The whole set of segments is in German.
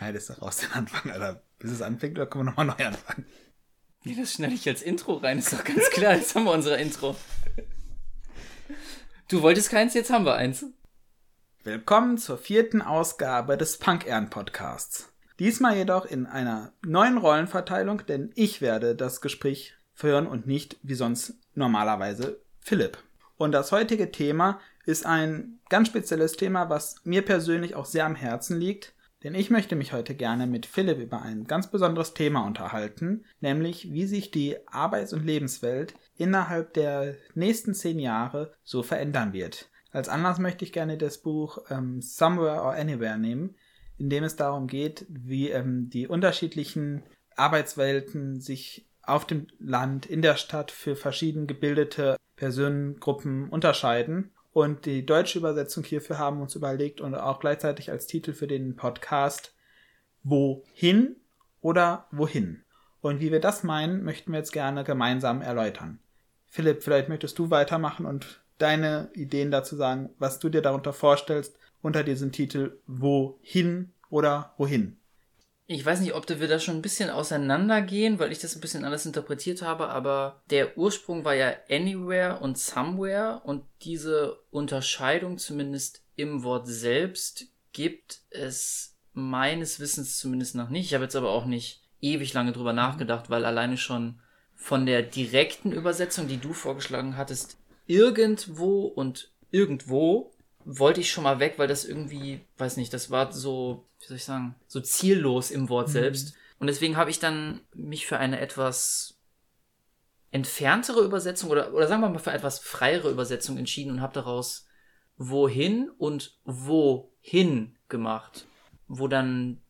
schneidest du raus den Anfang, Alter. Bis es anfängt, oder können wir nochmal neu anfangen? Nee, das schneide ich als Intro rein, ist doch ganz klar. Jetzt haben wir unser Intro. Du wolltest keins, jetzt haben wir eins. Willkommen zur vierten Ausgabe des Punk Ehren Podcasts. Diesmal jedoch in einer neuen Rollenverteilung, denn ich werde das Gespräch führen und nicht wie sonst normalerweise Philipp. Und das heutige Thema ist ein ganz spezielles Thema, was mir persönlich auch sehr am Herzen liegt, denn ich möchte mich heute gerne mit Philipp über ein ganz besonderes Thema unterhalten, nämlich wie sich die Arbeits- und Lebenswelt innerhalb der nächsten zehn Jahre so verändern wird. Als Anlass möchte ich gerne das Buch ähm, Somewhere or Anywhere nehmen, in dem es darum geht, wie ähm, die unterschiedlichen Arbeitswelten sich auf dem Land, in der Stadt für verschieden gebildete Personengruppen unterscheiden und die deutsche Übersetzung hierfür haben uns überlegt und auch gleichzeitig als Titel für den Podcast Wohin oder Wohin? Und wie wir das meinen, möchten wir jetzt gerne gemeinsam erläutern. Philipp, vielleicht möchtest du weitermachen und deine Ideen dazu sagen, was du dir darunter vorstellst unter diesem Titel Wohin oder Wohin? Ich weiß nicht, ob wir da schon ein bisschen auseinandergehen, weil ich das ein bisschen anders interpretiert habe, aber der Ursprung war ja Anywhere und Somewhere und diese Unterscheidung zumindest im Wort selbst gibt es meines Wissens zumindest noch nicht. Ich habe jetzt aber auch nicht ewig lange drüber nachgedacht, weil alleine schon von der direkten Übersetzung, die du vorgeschlagen hattest, irgendwo und irgendwo wollte ich schon mal weg, weil das irgendwie, weiß nicht, das war so, wie soll ich sagen, so ziellos im Wort mhm. selbst. Und deswegen habe ich dann mich für eine etwas entferntere Übersetzung oder, oder sagen wir mal für etwas freiere Übersetzung entschieden und habe daraus wohin und wohin gemacht. Wo dann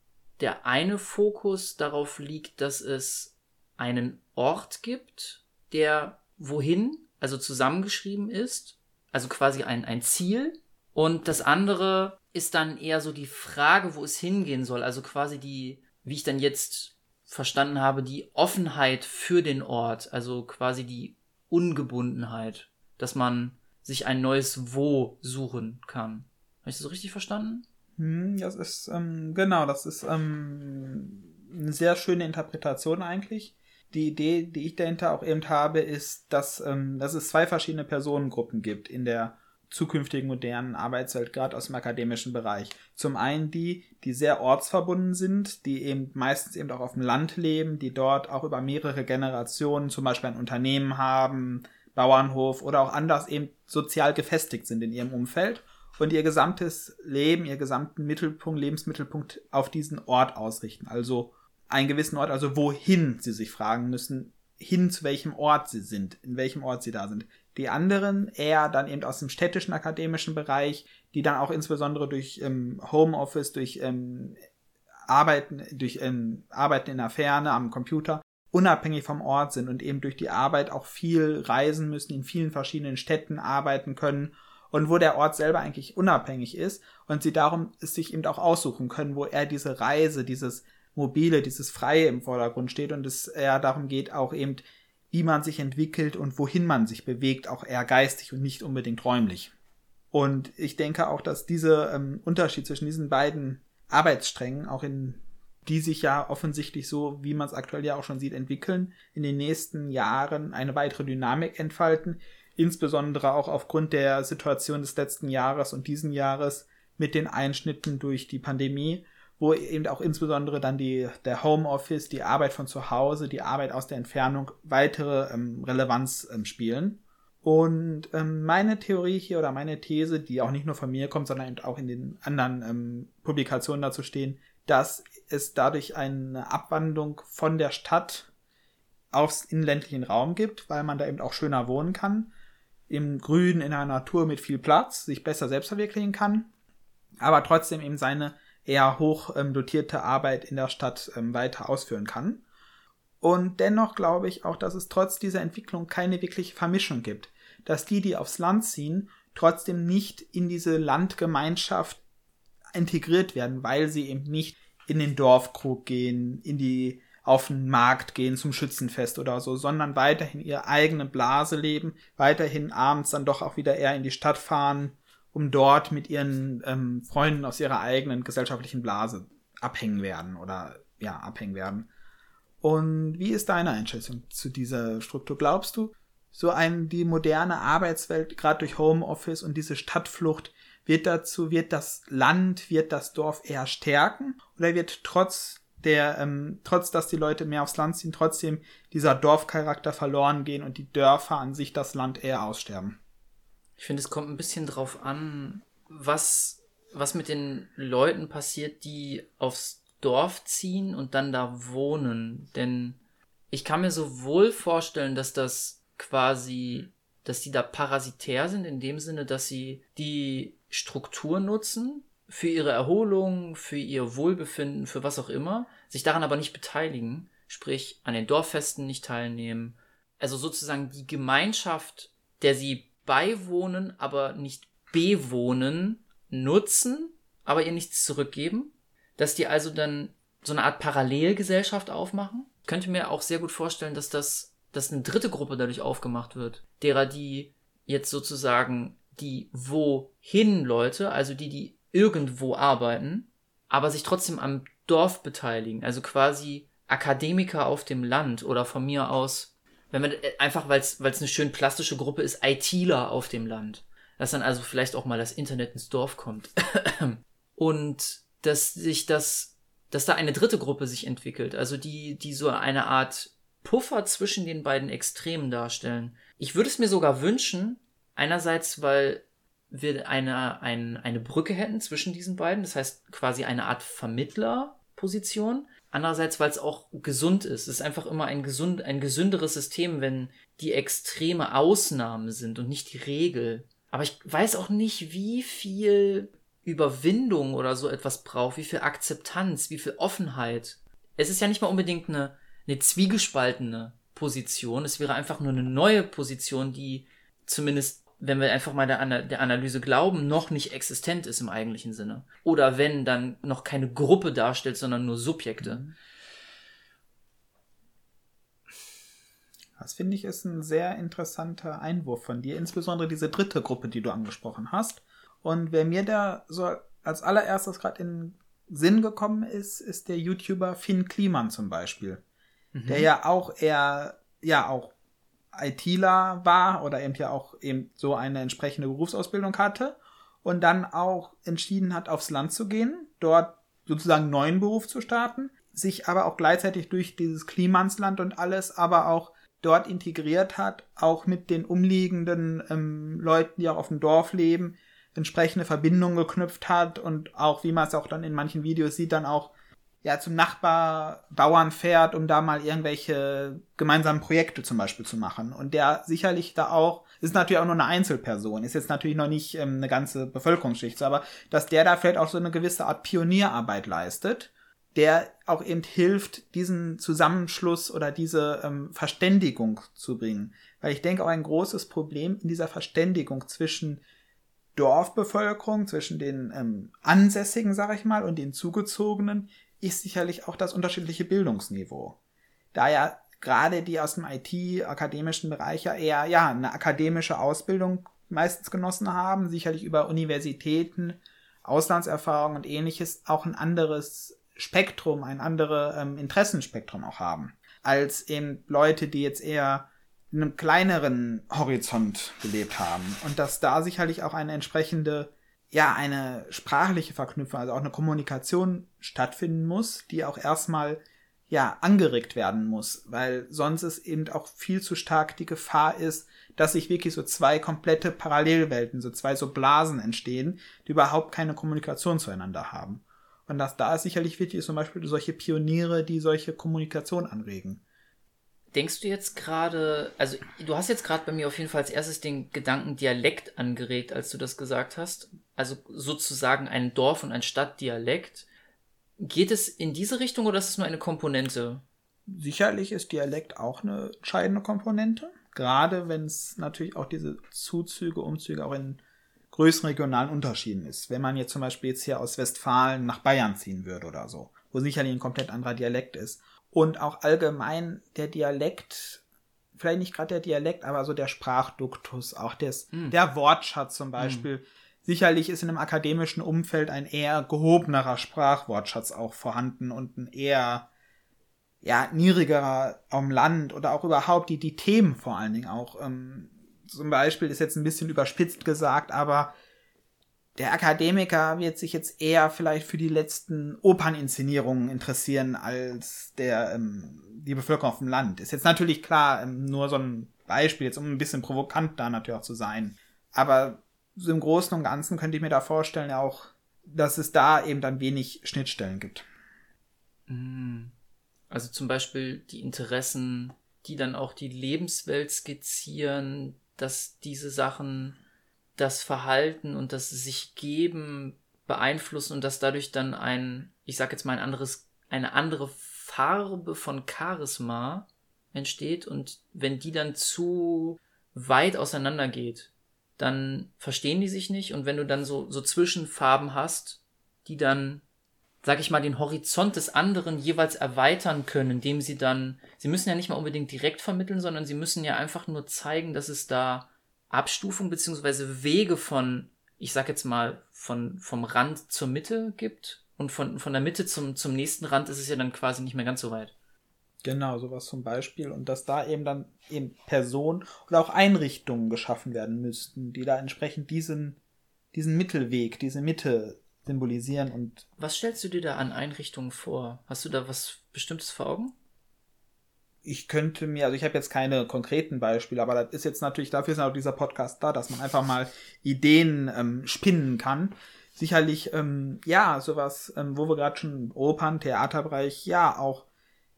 der eine Fokus darauf liegt, dass es einen Ort gibt, der wohin, also zusammengeschrieben ist, also quasi ein, ein Ziel, und das andere ist dann eher so die Frage, wo es hingehen soll. Also quasi die, wie ich dann jetzt verstanden habe, die Offenheit für den Ort. Also quasi die Ungebundenheit. Dass man sich ein neues Wo suchen kann. Habe ich das richtig verstanden? Hm, das ist, ähm, genau, das ist ähm, eine sehr schöne Interpretation eigentlich. Die Idee, die ich dahinter auch eben habe, ist, dass, ähm, dass es zwei verschiedene Personengruppen gibt in der zukünftigen modernen Arbeitswelt, gerade aus dem akademischen Bereich. Zum einen die, die sehr ortsverbunden sind, die eben meistens eben auch auf dem Land leben, die dort auch über mehrere Generationen zum Beispiel ein Unternehmen haben, Bauernhof oder auch anders eben sozial gefestigt sind in ihrem Umfeld und ihr gesamtes Leben, ihr gesamten Mittelpunkt, Lebensmittelpunkt auf diesen Ort ausrichten. Also einen gewissen Ort, also wohin sie sich fragen müssen, hin zu welchem Ort sie sind, in welchem Ort sie da sind. Die anderen eher dann eben aus dem städtischen akademischen Bereich, die dann auch insbesondere durch ähm, Homeoffice, durch ähm, Arbeiten, durch ähm, Arbeiten in der Ferne am Computer unabhängig vom Ort sind und eben durch die Arbeit auch viel reisen müssen, in vielen verschiedenen Städten arbeiten können und wo der Ort selber eigentlich unabhängig ist und sie darum es sich eben auch aussuchen können, wo er diese Reise, dieses Mobile, dieses Freie im Vordergrund steht und es eher darum geht, auch eben wie man sich entwickelt und wohin man sich bewegt, auch eher geistig und nicht unbedingt räumlich. Und ich denke auch, dass dieser ähm, Unterschied zwischen diesen beiden Arbeitssträngen, auch in die sich ja offensichtlich so, wie man es aktuell ja auch schon sieht, entwickeln, in den nächsten Jahren eine weitere Dynamik entfalten, insbesondere auch aufgrund der Situation des letzten Jahres und diesen Jahres mit den Einschnitten durch die Pandemie wo eben auch insbesondere dann die, der Homeoffice, die Arbeit von zu Hause, die Arbeit aus der Entfernung weitere ähm, Relevanz ähm, spielen. Und ähm, meine Theorie hier oder meine These, die auch nicht nur von mir kommt, sondern auch in den anderen ähm, Publikationen dazu stehen, dass es dadurch eine Abwandlung von der Stadt aufs inländlichen Raum gibt, weil man da eben auch schöner wohnen kann, im Grün, in der Natur mit viel Platz, sich besser selbst verwirklichen kann, aber trotzdem eben seine eher hoch ähm, dotierte Arbeit in der Stadt ähm, weiter ausführen kann. Und dennoch glaube ich auch, dass es trotz dieser Entwicklung keine wirkliche Vermischung gibt. Dass die, die aufs Land ziehen, trotzdem nicht in diese Landgemeinschaft integriert werden, weil sie eben nicht in den Dorfkrug gehen, in die auf den Markt gehen zum Schützenfest oder so, sondern weiterhin ihre eigene Blase leben, weiterhin abends dann doch auch wieder eher in die Stadt fahren, um dort mit ihren ähm, Freunden aus ihrer eigenen gesellschaftlichen Blase abhängen werden oder ja, abhängen werden. Und wie ist deine Einschätzung zu dieser Struktur? Glaubst du, so ein, die moderne Arbeitswelt, gerade durch Homeoffice und diese Stadtflucht, wird dazu, wird das Land, wird das Dorf eher stärken oder wird trotz der, ähm, trotz dass die Leute mehr aufs Land ziehen, trotzdem dieser Dorfcharakter verloren gehen und die Dörfer an sich das Land eher aussterben? Ich finde, es kommt ein bisschen drauf an, was, was mit den Leuten passiert, die aufs Dorf ziehen und dann da wohnen. Denn ich kann mir sowohl vorstellen, dass das quasi, dass die da parasitär sind, in dem Sinne, dass sie die Struktur nutzen für ihre Erholung, für ihr Wohlbefinden, für was auch immer, sich daran aber nicht beteiligen, sprich an den Dorffesten nicht teilnehmen. Also sozusagen die Gemeinschaft, der sie beiwohnen, aber nicht bewohnen, nutzen, aber ihr nichts zurückgeben. Dass die also dann so eine Art Parallelgesellschaft aufmachen. Ich könnte mir auch sehr gut vorstellen, dass das, dass eine dritte Gruppe dadurch aufgemacht wird. Derer, die jetzt sozusagen die wohin Leute, also die, die irgendwo arbeiten, aber sich trotzdem am Dorf beteiligen. Also quasi Akademiker auf dem Land oder von mir aus, wenn man äh, einfach, weil es eine schön plastische Gruppe ist, ITler auf dem Land. Dass dann also vielleicht auch mal das Internet ins Dorf kommt. Und dass sich das, dass da eine dritte Gruppe sich entwickelt, also die, die so eine Art Puffer zwischen den beiden Extremen darstellen. Ich würde es mir sogar wünschen, einerseits, weil wir eine, ein, eine Brücke hätten zwischen diesen beiden, das heißt quasi eine Art Vermittlerposition. Andererseits, weil es auch gesund ist. Es ist einfach immer ein, gesund, ein gesünderes System, wenn die Extreme Ausnahmen sind und nicht die Regel. Aber ich weiß auch nicht, wie viel Überwindung oder so etwas braucht, wie viel Akzeptanz, wie viel Offenheit. Es ist ja nicht mal unbedingt eine, eine zwiegespaltene Position. Es wäre einfach nur eine neue Position, die zumindest wenn wir einfach mal der, Ana der Analyse glauben, noch nicht existent ist im eigentlichen Sinne. Oder wenn, dann noch keine Gruppe darstellt, sondern nur Subjekte. Mhm. Das finde ich ist ein sehr interessanter Einwurf von dir, insbesondere diese dritte Gruppe, die du angesprochen hast. Und wer mir da so als allererstes gerade in Sinn gekommen ist, ist der YouTuber Finn Kliman zum Beispiel. Mhm. Der ja auch eher, ja, auch ITler war oder eben ja auch eben so eine entsprechende Berufsausbildung hatte und dann auch entschieden hat, aufs Land zu gehen, dort sozusagen einen neuen Beruf zu starten, sich aber auch gleichzeitig durch dieses Klimansland und alles aber auch dort integriert hat, auch mit den umliegenden ähm, Leuten, die auch auf dem Dorf leben, entsprechende Verbindungen geknüpft hat und auch, wie man es auch dann in manchen Videos sieht, dann auch ja zum Nachbarbauern fährt, um da mal irgendwelche gemeinsamen Projekte zum Beispiel zu machen. Und der sicherlich da auch, ist natürlich auch nur eine Einzelperson, ist jetzt natürlich noch nicht ähm, eine ganze Bevölkerungsschicht, so, aber dass der da vielleicht auch so eine gewisse Art Pionierarbeit leistet, der auch eben hilft, diesen Zusammenschluss oder diese ähm, Verständigung zu bringen. Weil ich denke auch ein großes Problem in dieser Verständigung zwischen Dorfbevölkerung, zwischen den ähm, Ansässigen, sag ich mal, und den Zugezogenen, ist sicherlich auch das unterschiedliche Bildungsniveau. Da ja gerade die aus dem IT-akademischen Bereich ja eher ja eine akademische Ausbildung meistens genossen haben, sicherlich über Universitäten, Auslandserfahrung und ähnliches auch ein anderes Spektrum, ein anderes ähm, Interessenspektrum auch haben, als eben Leute, die jetzt eher in einem kleineren Horizont gelebt haben. Und dass da sicherlich auch eine entsprechende ja eine sprachliche Verknüpfung, also auch eine Kommunikation stattfinden muss, die auch erstmal ja angeregt werden muss, weil sonst es eben auch viel zu stark die Gefahr ist, dass sich wirklich so zwei komplette Parallelwelten, so zwei so Blasen entstehen, die überhaupt keine Kommunikation zueinander haben. Und dass da ist sicherlich wichtig ist zum Beispiel solche Pioniere, die solche Kommunikation anregen. Denkst du jetzt gerade, also du hast jetzt gerade bei mir auf jeden Fall als erstes den Gedanken Dialekt angeregt, als du das gesagt hast. Also sozusagen ein Dorf- und ein Stadtdialekt. Geht es in diese Richtung oder ist es nur eine Komponente? Sicherlich ist Dialekt auch eine entscheidende Komponente. Gerade wenn es natürlich auch diese Zuzüge, Umzüge auch in größeren regionalen Unterschieden ist. Wenn man jetzt zum Beispiel jetzt hier aus Westfalen nach Bayern ziehen würde oder so, wo sicherlich ein komplett anderer Dialekt ist und auch allgemein der Dialekt, vielleicht nicht gerade der Dialekt, aber so der Sprachduktus, auch des, mm. der Wortschatz zum Beispiel, mm. Sicherlich ist in einem akademischen Umfeld ein eher gehobenerer Sprachwortschatz auch vorhanden und ein eher ja, niedrigerer am Land oder auch überhaupt die, die Themen vor allen Dingen auch. Ähm, zum Beispiel ist jetzt ein bisschen überspitzt gesagt, aber der Akademiker wird sich jetzt eher vielleicht für die letzten Operninszenierungen interessieren als der ähm, die Bevölkerung auf dem Land. Ist jetzt natürlich klar, ähm, nur so ein Beispiel, jetzt um ein bisschen provokant da natürlich auch zu sein. Aber so im Großen und Ganzen könnte ich mir da vorstellen, auch, dass es da eben dann wenig Schnittstellen gibt. Mm. Also zum Beispiel die Interessen, die dann auch die Lebenswelt skizzieren, dass diese Sachen das Verhalten und das sich geben beeinflussen und dass dadurch dann ein, ich sag jetzt mal ein anderes, eine andere Farbe von Charisma entsteht und wenn die dann zu weit auseinander geht, dann verstehen die sich nicht und wenn du dann so, so Zwischenfarben hast, die dann, sag ich mal, den Horizont des anderen jeweils erweitern können, indem sie dann, sie müssen ja nicht mal unbedingt direkt vermitteln, sondern sie müssen ja einfach nur zeigen, dass es da Abstufung beziehungsweise Wege von, ich sag jetzt mal, von, vom Rand zur Mitte gibt und von, von der Mitte zum, zum nächsten Rand ist es ja dann quasi nicht mehr ganz so weit. Genau, sowas zum Beispiel. Und dass da eben dann eben Personen oder auch Einrichtungen geschaffen werden müssten, die da entsprechend diesen, diesen Mittelweg, diese Mitte symbolisieren und. Was stellst du dir da an Einrichtungen vor? Hast du da was Bestimmtes vor Augen? Ich könnte mir, also ich habe jetzt keine konkreten Beispiele, aber das ist jetzt natürlich, dafür ist auch dieser Podcast da, dass man einfach mal Ideen ähm, spinnen kann. Sicherlich, ähm, ja, sowas, ähm, wo wir gerade schon Opern, Theaterbereich, ja, auch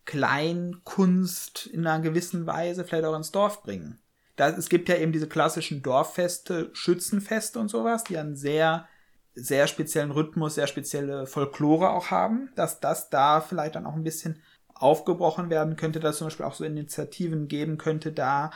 Kleinkunst in einer gewissen Weise vielleicht auch ins Dorf bringen. Da, es gibt ja eben diese klassischen Dorffeste, Schützenfeste und sowas, die einen sehr, sehr speziellen Rhythmus, sehr spezielle Folklore auch haben, dass das da vielleicht dann auch ein bisschen aufgebrochen werden könnte, dass zum Beispiel auch so Initiativen geben könnte, da,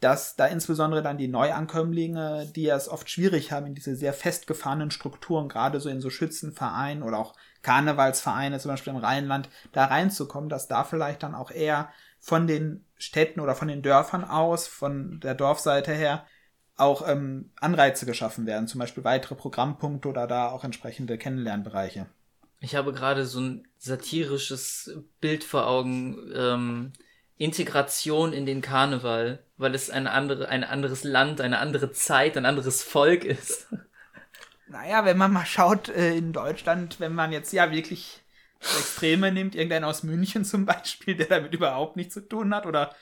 dass da insbesondere dann die Neuankömmlinge, die es oft schwierig haben in diese sehr festgefahrenen Strukturen, gerade so in so Schützenvereinen oder auch Karnevalsvereine, zum Beispiel im Rheinland, da reinzukommen, dass da vielleicht dann auch eher von den Städten oder von den Dörfern aus, von der Dorfseite her, auch ähm, Anreize geschaffen werden, zum Beispiel weitere Programmpunkte oder da auch entsprechende Kennenlernbereiche. Ich habe gerade so ein satirisches Bild vor Augen, ähm, Integration in den Karneval, weil es ein, andere, ein anderes Land, eine andere Zeit, ein anderes Volk ist. Naja, wenn man mal schaut äh, in Deutschland, wenn man jetzt ja wirklich Extreme nimmt, irgendeiner aus München zum Beispiel, der damit überhaupt nichts zu tun hat, oder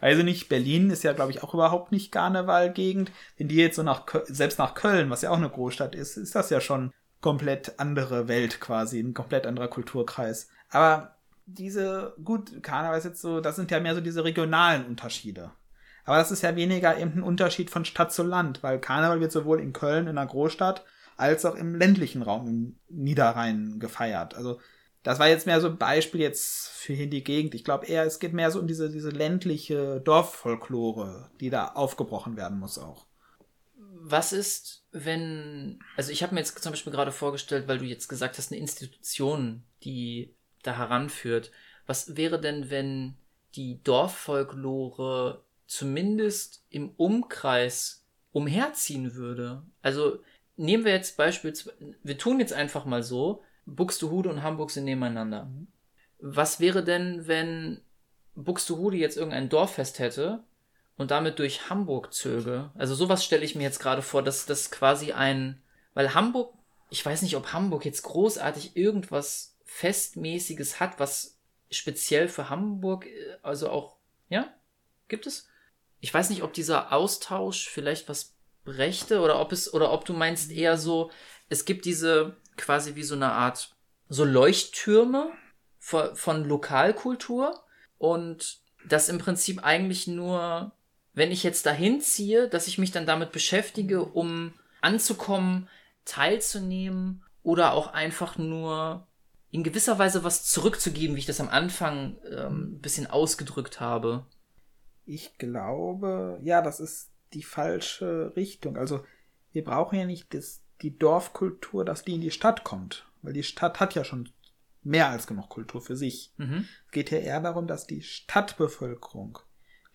weiß ich nicht, Berlin ist ja, glaube ich, auch überhaupt nicht Karnevalgegend. Wenn die jetzt so nach, selbst nach Köln, was ja auch eine Großstadt ist, ist das ja schon komplett andere Welt quasi, ein komplett anderer Kulturkreis. Aber diese, gut, Karneval ist jetzt so, das sind ja mehr so diese regionalen Unterschiede. Aber das ist ja weniger eben ein Unterschied von Stadt zu Land, weil Karneval wird sowohl in Köln, in einer Großstadt, als auch im ländlichen Raum im Niederrhein gefeiert. Also das war jetzt mehr so ein Beispiel jetzt für hier die Gegend. Ich glaube eher, es geht mehr so um diese, diese ländliche Dorffolklore, die da aufgebrochen werden muss auch. Was ist, wenn, also ich habe mir jetzt zum Beispiel gerade vorgestellt, weil du jetzt gesagt hast, eine Institution, die da heranführt. Was wäre denn, wenn die Dorffolklore zumindest im Umkreis umherziehen würde? Also nehmen wir jetzt beispielsweise, wir tun jetzt einfach mal so, Buxtehude und Hamburg sind nebeneinander. Was wäre denn, wenn Buxtehude jetzt irgendein Dorffest hätte und damit durch Hamburg zöge? Also sowas stelle ich mir jetzt gerade vor, dass das quasi ein, weil Hamburg, ich weiß nicht, ob Hamburg jetzt großartig irgendwas Festmäßiges hat, was speziell für Hamburg, äh, also auch, ja, gibt es? Ich weiß nicht, ob dieser Austausch vielleicht was brächte oder ob es oder ob du meinst eher so, es gibt diese quasi wie so eine Art so Leuchttürme von, von Lokalkultur und das im Prinzip eigentlich nur, wenn ich jetzt dahin ziehe, dass ich mich dann damit beschäftige, um anzukommen, teilzunehmen oder auch einfach nur in gewisser Weise was zurückzugeben, wie ich das am Anfang ähm, ein bisschen ausgedrückt habe. Ich glaube, ja, das ist die falsche Richtung. Also wir brauchen ja nicht das, die Dorfkultur, dass die in die Stadt kommt, weil die Stadt hat ja schon mehr als genug Kultur für sich. Mhm. Es geht ja eher darum, dass die Stadtbevölkerung,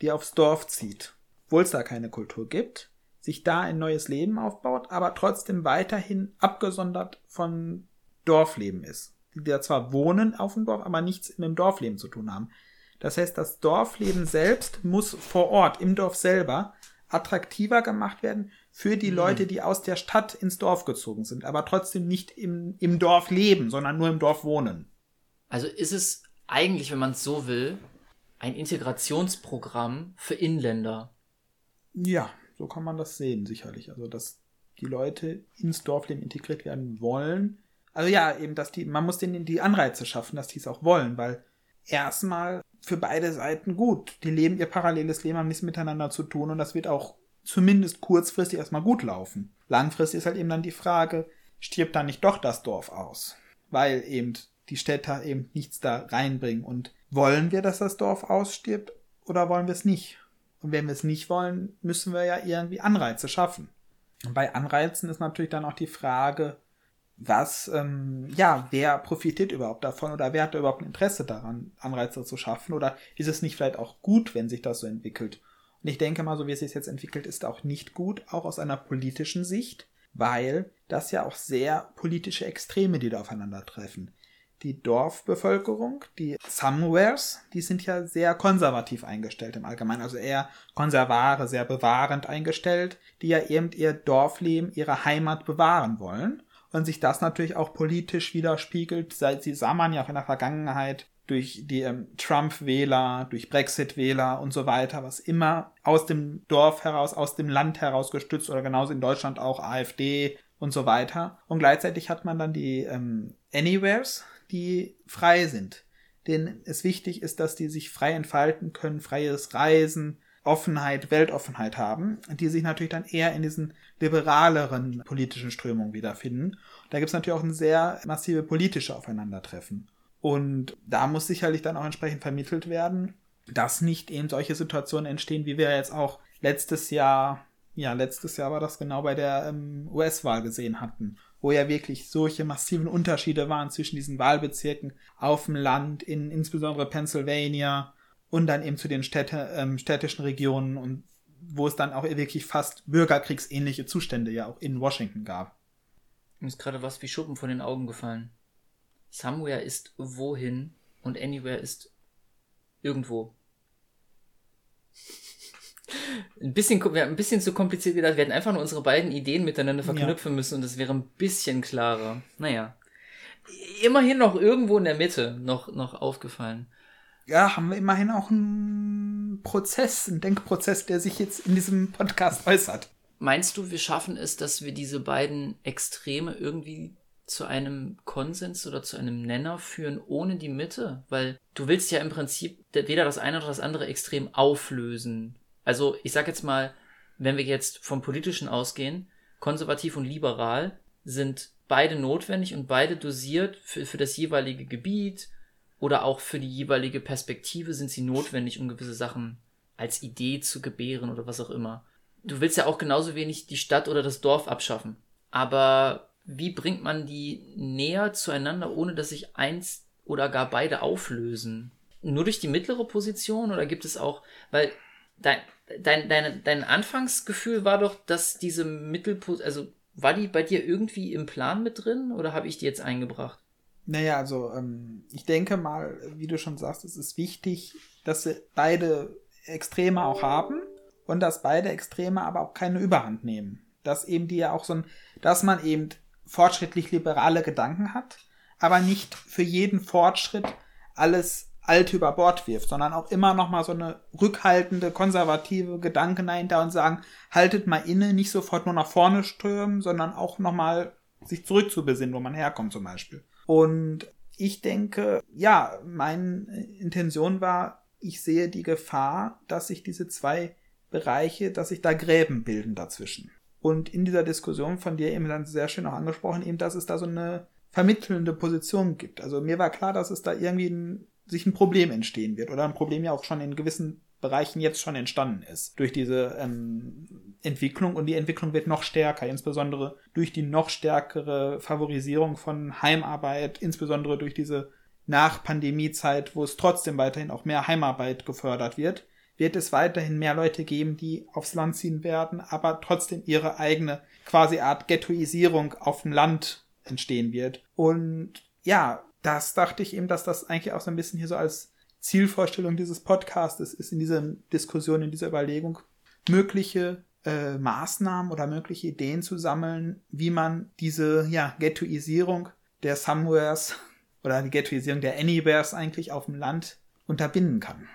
die aufs Dorf zieht, obwohl es da keine Kultur gibt, sich da ein neues Leben aufbaut, aber trotzdem weiterhin abgesondert von Dorfleben ist. Die da zwar wohnen auf dem Dorf, aber nichts mit dem Dorfleben zu tun haben. Das heißt, das Dorfleben selbst muss vor Ort, im Dorf selber, attraktiver gemacht werden für die mhm. Leute, die aus der Stadt ins Dorf gezogen sind, aber trotzdem nicht im, im Dorf leben, sondern nur im Dorf wohnen. Also ist es eigentlich, wenn man es so will, ein Integrationsprogramm für Inländer. Ja, so kann man das sehen, sicherlich. Also, dass die Leute ins Dorfleben integriert werden wollen. Also ja, eben, dass die, man muss denen die Anreize schaffen, dass die es auch wollen, weil erstmal für beide Seiten gut. Die leben ihr paralleles Leben, haben nichts miteinander zu tun und das wird auch zumindest kurzfristig erstmal gut laufen. Langfristig ist halt eben dann die Frage, stirbt da nicht doch das Dorf aus? Weil eben die Städte eben nichts da reinbringen. Und wollen wir, dass das Dorf ausstirbt oder wollen wir es nicht? Und wenn wir es nicht wollen, müssen wir ja irgendwie Anreize schaffen. Und bei Anreizen ist natürlich dann auch die Frage, was, ähm, ja, wer profitiert überhaupt davon oder wer hat da überhaupt ein Interesse daran, Anreize zu schaffen oder ist es nicht vielleicht auch gut, wenn sich das so entwickelt? Und ich denke mal, so wie es sich jetzt entwickelt, ist auch nicht gut, auch aus einer politischen Sicht, weil das ja auch sehr politische Extreme, die da aufeinandertreffen. Die Dorfbevölkerung, die Somewheres, die sind ja sehr konservativ eingestellt im Allgemeinen, also eher konservare, sehr bewahrend eingestellt, die ja eben ihr Dorfleben, ihre Heimat bewahren wollen und sich das natürlich auch politisch widerspiegelt. Sie sah man ja auch in der Vergangenheit durch die ähm, Trump-Wähler, durch Brexit-Wähler und so weiter, was immer aus dem Dorf heraus, aus dem Land heraus gestützt oder genauso in Deutschland auch AfD und so weiter. Und gleichzeitig hat man dann die ähm, Anywheres, die frei sind. Denen es wichtig ist, dass die sich frei entfalten können, freies Reisen, Offenheit, Weltoffenheit haben, die sich natürlich dann eher in diesen liberaleren politischen Strömungen wiederfinden. Da gibt es natürlich auch ein sehr massive politische Aufeinandertreffen. Und da muss sicherlich dann auch entsprechend vermittelt werden, dass nicht eben solche Situationen entstehen, wie wir jetzt auch letztes Jahr, ja, letztes Jahr war das genau bei der ähm, US-Wahl gesehen hatten, wo ja wirklich solche massiven Unterschiede waren zwischen diesen Wahlbezirken auf dem Land, in insbesondere Pennsylvania und dann eben zu den Städte, ähm, städtischen Regionen und wo es dann auch wirklich fast bürgerkriegsähnliche Zustände ja auch in Washington gab. Mir ist gerade was wie Schuppen von den Augen gefallen. Somewhere ist wohin und anywhere ist irgendwo. Ein bisschen, wir haben ein bisschen zu kompliziert gedacht. Wir hätten einfach nur unsere beiden Ideen miteinander verknüpfen ja. müssen und es wäre ein bisschen klarer. Naja. Immerhin noch irgendwo in der Mitte noch, noch aufgefallen ja, haben wir immerhin auch einen Prozess, einen Denkprozess, der sich jetzt in diesem Podcast äußert. Meinst du, wir schaffen es, dass wir diese beiden Extreme irgendwie zu einem Konsens oder zu einem Nenner führen ohne die Mitte? Weil du willst ja im Prinzip weder das eine oder das andere Extrem auflösen. Also ich sag jetzt mal, wenn wir jetzt vom Politischen ausgehen, konservativ und liberal sind beide notwendig und beide dosiert für, für das jeweilige Gebiet, oder auch für die jeweilige Perspektive sind sie notwendig, um gewisse Sachen als Idee zu gebären oder was auch immer. Du willst ja auch genauso wenig die Stadt oder das Dorf abschaffen. Aber wie bringt man die näher zueinander, ohne dass sich eins oder gar beide auflösen? Nur durch die mittlere Position oder gibt es auch, weil dein, dein, dein, dein Anfangsgefühl war doch, dass diese Mittelposition, also war die bei dir irgendwie im Plan mit drin oder habe ich die jetzt eingebracht? Naja, also ähm, ich denke mal, wie du schon sagst, es ist wichtig, dass sie beide Extreme auch haben und dass beide Extreme aber auch keine Überhand nehmen. Dass eben die ja auch so ein, dass man eben fortschrittlich liberale Gedanken hat, aber nicht für jeden Fortschritt alles Alte über Bord wirft, sondern auch immer noch mal so eine rückhaltende, konservative Gedanken dahinter und sagen, haltet mal inne, nicht sofort nur nach vorne stürmen, sondern auch noch mal sich zurückzubesinnen, wo man herkommt zum Beispiel. Und ich denke, ja, meine Intention war, ich sehe die Gefahr, dass sich diese zwei Bereiche, dass sich da Gräben bilden dazwischen. Und in dieser Diskussion von dir eben dann sehr schön auch angesprochen, eben, dass es da so eine vermittelnde Position gibt. Also mir war klar, dass es da irgendwie ein, sich ein Problem entstehen wird oder ein Problem ja auch schon in gewissen Bereichen jetzt schon entstanden ist durch diese ähm, Entwicklung und die Entwicklung wird noch stärker, insbesondere durch die noch stärkere Favorisierung von Heimarbeit, insbesondere durch diese Nach-Pandemie-Zeit, wo es trotzdem weiterhin auch mehr Heimarbeit gefördert wird, wird es weiterhin mehr Leute geben, die aufs Land ziehen werden, aber trotzdem ihre eigene quasi Art Ghettoisierung auf dem Land entstehen wird. Und ja, das dachte ich eben, dass das eigentlich auch so ein bisschen hier so als Zielvorstellung dieses Podcasts ist, in dieser Diskussion, in dieser Überlegung, mögliche äh, Maßnahmen oder mögliche Ideen zu sammeln, wie man diese ja, Ghettoisierung der Somewheres oder die Ghettoisierung der Anywheres eigentlich auf dem Land unterbinden kann.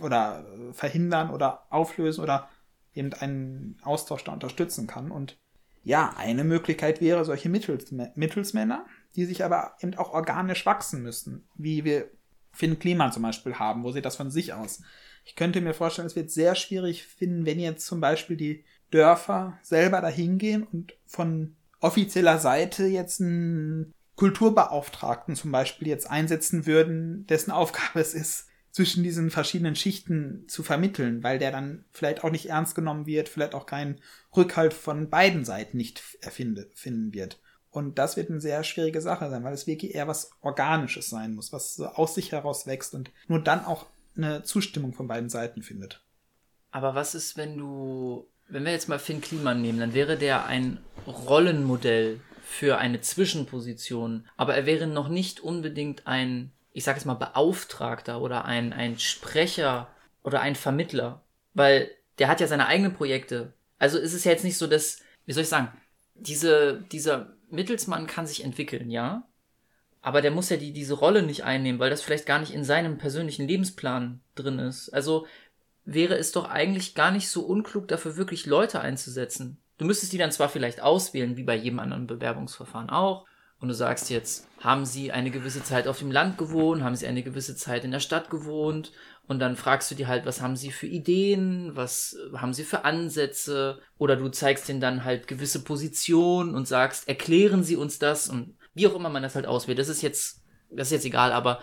Oder äh, verhindern oder auflösen oder eben einen Austausch da unterstützen kann. Und ja, eine Möglichkeit wäre solche Mittels Mittelsmänner, die sich aber eben auch organisch wachsen müssen, wie wir Finn Kliman zum Beispiel haben, wo sie das von sich aus. Ich könnte mir vorstellen, es wird sehr schwierig finden, wenn jetzt zum Beispiel die Dörfer selber dahin gehen und von offizieller Seite jetzt einen Kulturbeauftragten zum Beispiel jetzt einsetzen würden, dessen Aufgabe es ist, zwischen diesen verschiedenen Schichten zu vermitteln, weil der dann vielleicht auch nicht ernst genommen wird, vielleicht auch keinen Rückhalt von beiden Seiten nicht erfinde, finden wird. Und das wird eine sehr schwierige Sache sein, weil es wirklich eher was Organisches sein muss, was so aus sich heraus wächst und nur dann auch eine Zustimmung von beiden Seiten findet. Aber was ist, wenn du, wenn wir jetzt mal Finn Kliman nehmen, dann wäre der ein Rollenmodell für eine Zwischenposition, aber er wäre noch nicht unbedingt ein, ich sag jetzt mal, Beauftragter oder ein, ein Sprecher oder ein Vermittler, weil der hat ja seine eigenen Projekte. Also ist es ja jetzt nicht so, dass, wie soll ich sagen, diese, dieser Mittelsmann kann sich entwickeln, ja. Aber der muss ja die, diese Rolle nicht einnehmen, weil das vielleicht gar nicht in seinem persönlichen Lebensplan drin ist. Also wäre es doch eigentlich gar nicht so unklug, dafür wirklich Leute einzusetzen. Du müsstest die dann zwar vielleicht auswählen, wie bei jedem anderen Bewerbungsverfahren auch, und du sagst jetzt, haben sie eine gewisse Zeit auf dem Land gewohnt, haben sie eine gewisse Zeit in der Stadt gewohnt, und dann fragst du die halt, was haben sie für Ideen, was haben sie für Ansätze, oder du zeigst ihnen dann halt gewisse Positionen und sagst, erklären sie uns das, und wie auch immer man das halt auswählt, das ist jetzt, das ist jetzt egal, aber,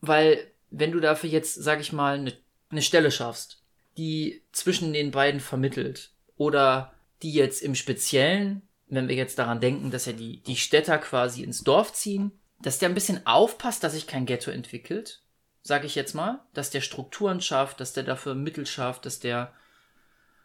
weil, wenn du dafür jetzt, sag ich mal, eine, eine Stelle schaffst, die zwischen den beiden vermittelt, oder die jetzt im Speziellen wenn wir jetzt daran denken, dass ja die, die Städter quasi ins Dorf ziehen, dass der ein bisschen aufpasst, dass sich kein Ghetto entwickelt, sage ich jetzt mal, dass der Strukturen schafft, dass der dafür Mittel schafft, dass der,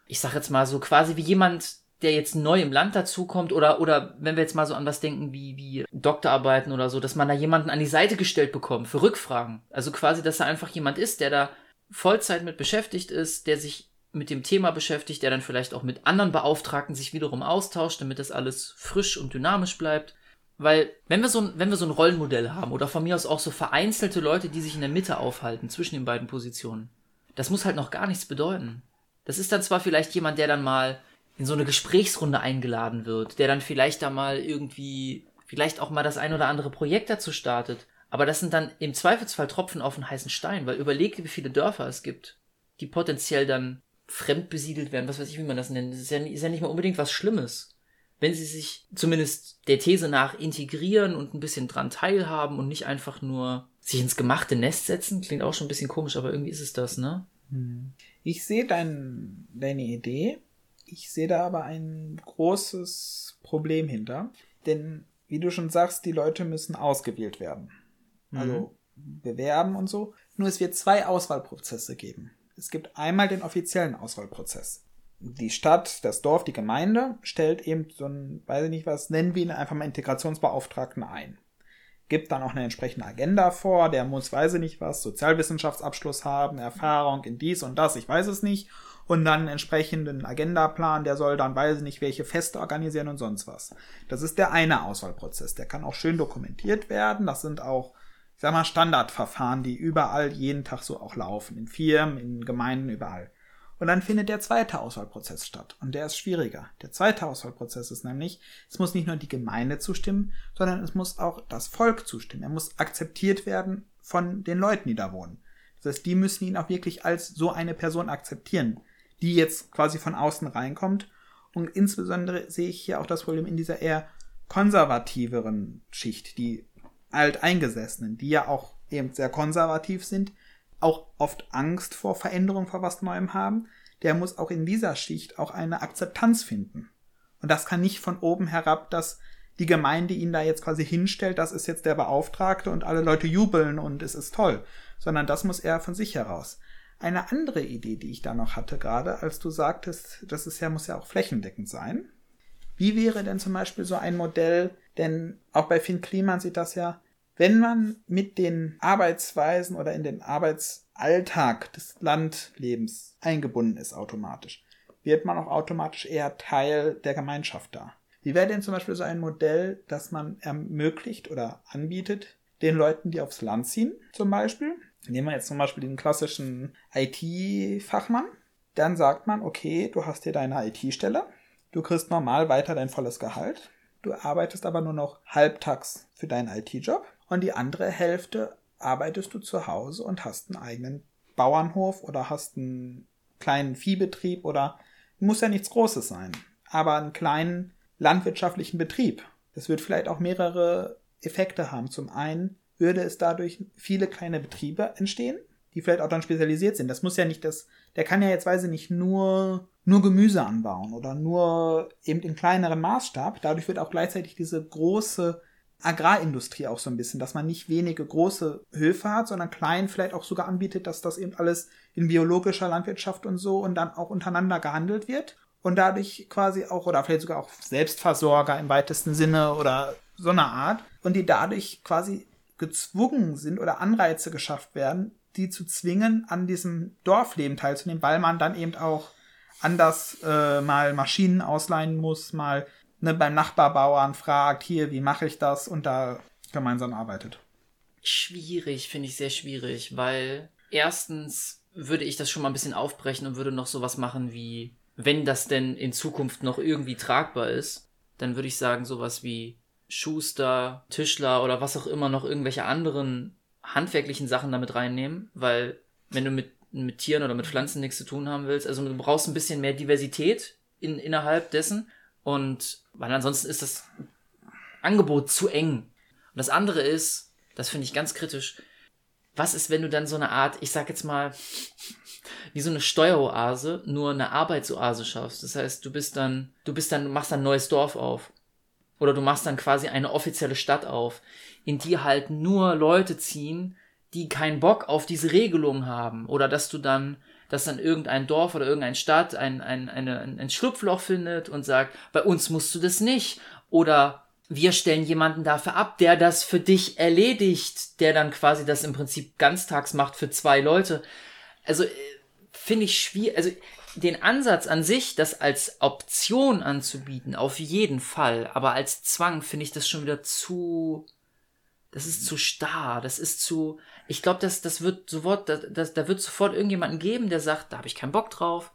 ich sag jetzt mal so quasi wie jemand, der jetzt neu im Land dazukommt oder, oder wenn wir jetzt mal so an was denken wie, wie Doktorarbeiten oder so, dass man da jemanden an die Seite gestellt bekommt für Rückfragen. Also quasi, dass er einfach jemand ist, der da Vollzeit mit beschäftigt ist, der sich mit dem Thema beschäftigt, der dann vielleicht auch mit anderen Beauftragten sich wiederum austauscht, damit das alles frisch und dynamisch bleibt. Weil, wenn wir so ein, wenn wir so ein Rollenmodell haben oder von mir aus auch so vereinzelte Leute, die sich in der Mitte aufhalten, zwischen den beiden Positionen, das muss halt noch gar nichts bedeuten. Das ist dann zwar vielleicht jemand, der dann mal in so eine Gesprächsrunde eingeladen wird, der dann vielleicht da mal irgendwie, vielleicht auch mal das ein oder andere Projekt dazu startet. Aber das sind dann im Zweifelsfall Tropfen auf den heißen Stein, weil überleg, wie viele Dörfer es gibt, die potenziell dann fremdbesiedelt werden, was weiß ich, wie man das nennt. Das ist ja, ist ja nicht mal unbedingt was Schlimmes. Wenn sie sich zumindest der These nach integrieren und ein bisschen dran teilhaben und nicht einfach nur sich ins gemachte Nest setzen, klingt auch schon ein bisschen komisch, aber irgendwie ist es das, ne? Hm. Ich sehe dein, deine Idee. Ich sehe da aber ein großes Problem hinter. Denn, wie du schon sagst, die Leute müssen ausgewählt werden. Also mhm. bewerben und so. Nur es wird zwei Auswahlprozesse geben. Es gibt einmal den offiziellen Auswahlprozess. Die Stadt, das Dorf, die Gemeinde stellt eben so ein, weiß ich nicht was, nennen wir ihn einfach mal Integrationsbeauftragten ein. Gibt dann auch eine entsprechende Agenda vor, der muss, weiß ich nicht was, Sozialwissenschaftsabschluss haben, Erfahrung in dies und das, ich weiß es nicht. Und dann einen entsprechenden Agendaplan, der soll dann, weiß ich nicht, welche Feste organisieren und sonst was. Das ist der eine Auswahlprozess. Der kann auch schön dokumentiert werden. Das sind auch ich sag mal, Standardverfahren, die überall jeden Tag so auch laufen. In Firmen, in Gemeinden, überall. Und dann findet der zweite Auswahlprozess statt. Und der ist schwieriger. Der zweite Auswahlprozess ist nämlich, es muss nicht nur die Gemeinde zustimmen, sondern es muss auch das Volk zustimmen. Er muss akzeptiert werden von den Leuten, die da wohnen. Das heißt, die müssen ihn auch wirklich als so eine Person akzeptieren, die jetzt quasi von außen reinkommt. Und insbesondere sehe ich hier auch das Problem in dieser eher konservativeren Schicht, die Alteingesessenen, die ja auch eben sehr konservativ sind, auch oft Angst vor Veränderung, vor was Neuem haben, der muss auch in dieser Schicht auch eine Akzeptanz finden. Und das kann nicht von oben herab, dass die Gemeinde ihn da jetzt quasi hinstellt, das ist jetzt der Beauftragte und alle Leute jubeln und es ist toll, sondern das muss er von sich heraus. Eine andere Idee, die ich da noch hatte, gerade als du sagtest, das ist ja, muss ja auch flächendeckend sein. Wie wäre denn zum Beispiel so ein Modell, denn auch bei Finn Kliman sieht das ja, wenn man mit den Arbeitsweisen oder in den Arbeitsalltag des Landlebens eingebunden ist automatisch, wird man auch automatisch eher Teil der Gemeinschaft da. Wie wäre denn zum Beispiel so ein Modell, das man ermöglicht oder anbietet, den Leuten, die aufs Land ziehen, zum Beispiel? Nehmen wir jetzt zum Beispiel den klassischen IT-Fachmann. Dann sagt man, okay, du hast hier deine IT-Stelle. Du kriegst normal weiter dein volles Gehalt. Du arbeitest aber nur noch halbtags für deinen IT-Job. Und die andere Hälfte arbeitest du zu Hause und hast einen eigenen Bauernhof oder hast einen kleinen Viehbetrieb oder muss ja nichts Großes sein, aber einen kleinen landwirtschaftlichen Betrieb. Das wird vielleicht auch mehrere Effekte haben. Zum einen würde es dadurch viele kleine Betriebe entstehen, die vielleicht auch dann spezialisiert sind. Das muss ja nicht das, der kann ja jetzt weiß ich nicht nur, nur Gemüse anbauen oder nur eben in kleineren Maßstab. Dadurch wird auch gleichzeitig diese große Agrarindustrie auch so ein bisschen, dass man nicht wenige große Höfe hat, sondern klein vielleicht auch sogar anbietet, dass das eben alles in biologischer Landwirtschaft und so und dann auch untereinander gehandelt wird und dadurch quasi auch oder vielleicht sogar auch Selbstversorger im weitesten Sinne oder so eine Art und die dadurch quasi gezwungen sind oder Anreize geschafft werden, die zu zwingen, an diesem Dorfleben teilzunehmen, weil man dann eben auch anders äh, mal Maschinen ausleihen muss, mal ne, beim Nachbarbauern fragt, hier, wie mache ich das und da gemeinsam arbeitet. Schwierig, finde ich sehr schwierig, weil erstens würde ich das schon mal ein bisschen aufbrechen und würde noch sowas machen wie, wenn das denn in Zukunft noch irgendwie tragbar ist, dann würde ich sagen sowas wie Schuster, Tischler oder was auch immer noch irgendwelche anderen handwerklichen Sachen damit reinnehmen, weil wenn du mit, mit Tieren oder mit Pflanzen nichts zu tun haben willst, also du brauchst ein bisschen mehr Diversität in, innerhalb dessen und weil ansonsten ist das Angebot zu eng. Und das andere ist, das finde ich ganz kritisch, was ist, wenn du dann so eine Art, ich sag jetzt mal, wie so eine Steueroase, nur eine Arbeitsoase schaffst. Das heißt, du bist dann, du bist dann, machst ein neues Dorf auf. Oder du machst dann quasi eine offizielle Stadt auf, in die halt nur Leute ziehen, die keinen Bock auf diese Regelung haben. Oder dass du dann dass dann irgendein Dorf oder irgendeine Stadt ein, ein, eine, ein Schlupfloch findet und sagt, bei uns musst du das nicht. Oder wir stellen jemanden dafür ab, der das für dich erledigt, der dann quasi das im Prinzip ganztags macht für zwei Leute. Also äh, finde ich schwierig, also den Ansatz an sich, das als Option anzubieten, auf jeden Fall, aber als Zwang finde ich das schon wieder zu, das ist zu starr, das ist zu, ich glaube, das, das wird sofort, das, das, da wird sofort irgendjemanden geben, der sagt, da habe ich keinen Bock drauf.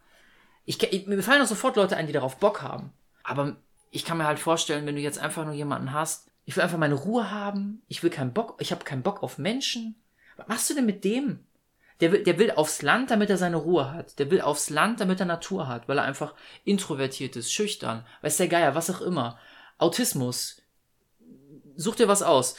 Ich, ich, mir fallen auch sofort Leute ein, die darauf Bock haben. Aber ich kann mir halt vorstellen, wenn du jetzt einfach nur jemanden hast, ich will einfach meine Ruhe haben, ich will keinen Bock, ich habe keinen Bock auf Menschen. Was machst du denn mit dem? Der will, der will aufs Land, damit er seine Ruhe hat. Der will aufs Land, damit er Natur hat, weil er einfach introvertiert ist, schüchtern, weiß der Geier, was auch immer. Autismus. Such dir was aus.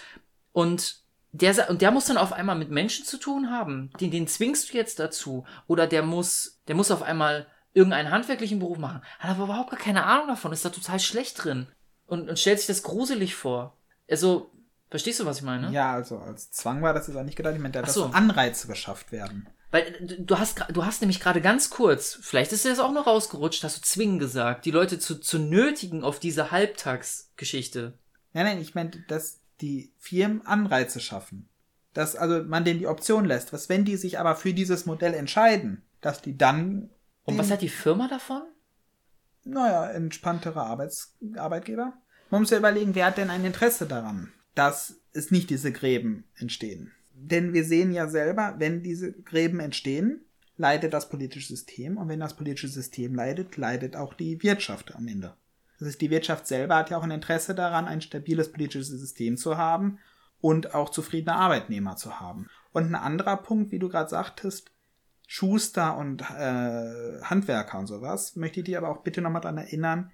Und der, und der muss dann auf einmal mit Menschen zu tun haben. Den, den zwingst du jetzt dazu. Oder der muss, der muss auf einmal irgendeinen handwerklichen Beruf machen. Hat aber überhaupt gar keine Ahnung davon, ist da total schlecht drin. Und, und stellt sich das gruselig vor. Also, verstehst du, was ich meine? Ja, also als Zwang war das jetzt auch nicht gedacht. Ich meine, da so. Anreize geschafft werden. Weil du hast, du hast nämlich gerade ganz kurz, vielleicht ist dir das auch noch rausgerutscht, hast du zwingen gesagt, die Leute zu, zu nötigen auf diese Halbtagsgeschichte. Nein, nein, ich meine, das, die Firmen Anreize schaffen. Dass also man denen die Option lässt. Was, wenn die sich aber für dieses Modell entscheiden, dass die dann. Und was hat die Firma davon? Naja, entspanntere Arbeits Arbeitgeber. Man muss ja überlegen, wer hat denn ein Interesse daran, dass es nicht diese Gräben entstehen. Denn wir sehen ja selber, wenn diese Gräben entstehen, leidet das politische System. Und wenn das politische System leidet, leidet auch die Wirtschaft am Ende. Das heißt, die Wirtschaft selber hat ja auch ein Interesse daran, ein stabiles politisches System zu haben und auch zufriedene Arbeitnehmer zu haben. Und ein anderer Punkt, wie du gerade sagtest, Schuster und äh, Handwerker und sowas, möchte ich dir aber auch bitte nochmal daran erinnern,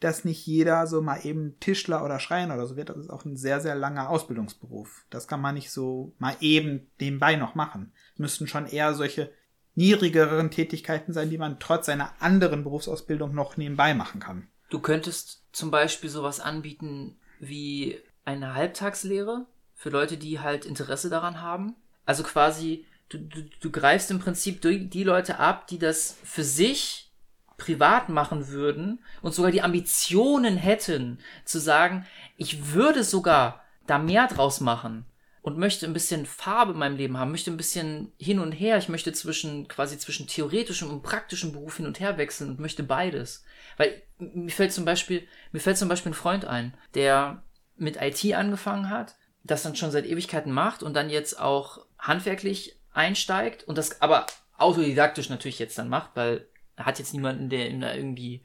dass nicht jeder so mal eben Tischler oder Schreiner oder so wird. Das ist auch ein sehr, sehr langer Ausbildungsberuf. Das kann man nicht so mal eben nebenbei noch machen. Es müssten schon eher solche niedrigeren Tätigkeiten sein, die man trotz seiner anderen Berufsausbildung noch nebenbei machen kann. Du könntest zum Beispiel sowas anbieten wie eine Halbtagslehre für Leute, die halt Interesse daran haben. Also quasi, du, du, du greifst im Prinzip die, die Leute ab, die das für sich privat machen würden und sogar die Ambitionen hätten, zu sagen, ich würde sogar da mehr draus machen und möchte ein bisschen Farbe in meinem Leben haben, möchte ein bisschen hin und her, ich möchte zwischen, quasi zwischen theoretischem und praktischem Beruf hin und her wechseln und möchte beides. Weil mir fällt zum Beispiel, mir fällt zum Beispiel ein Freund ein, der mit IT angefangen hat, das dann schon seit Ewigkeiten macht und dann jetzt auch handwerklich einsteigt und das aber autodidaktisch natürlich jetzt dann macht, weil er hat jetzt niemanden, der ihm da irgendwie,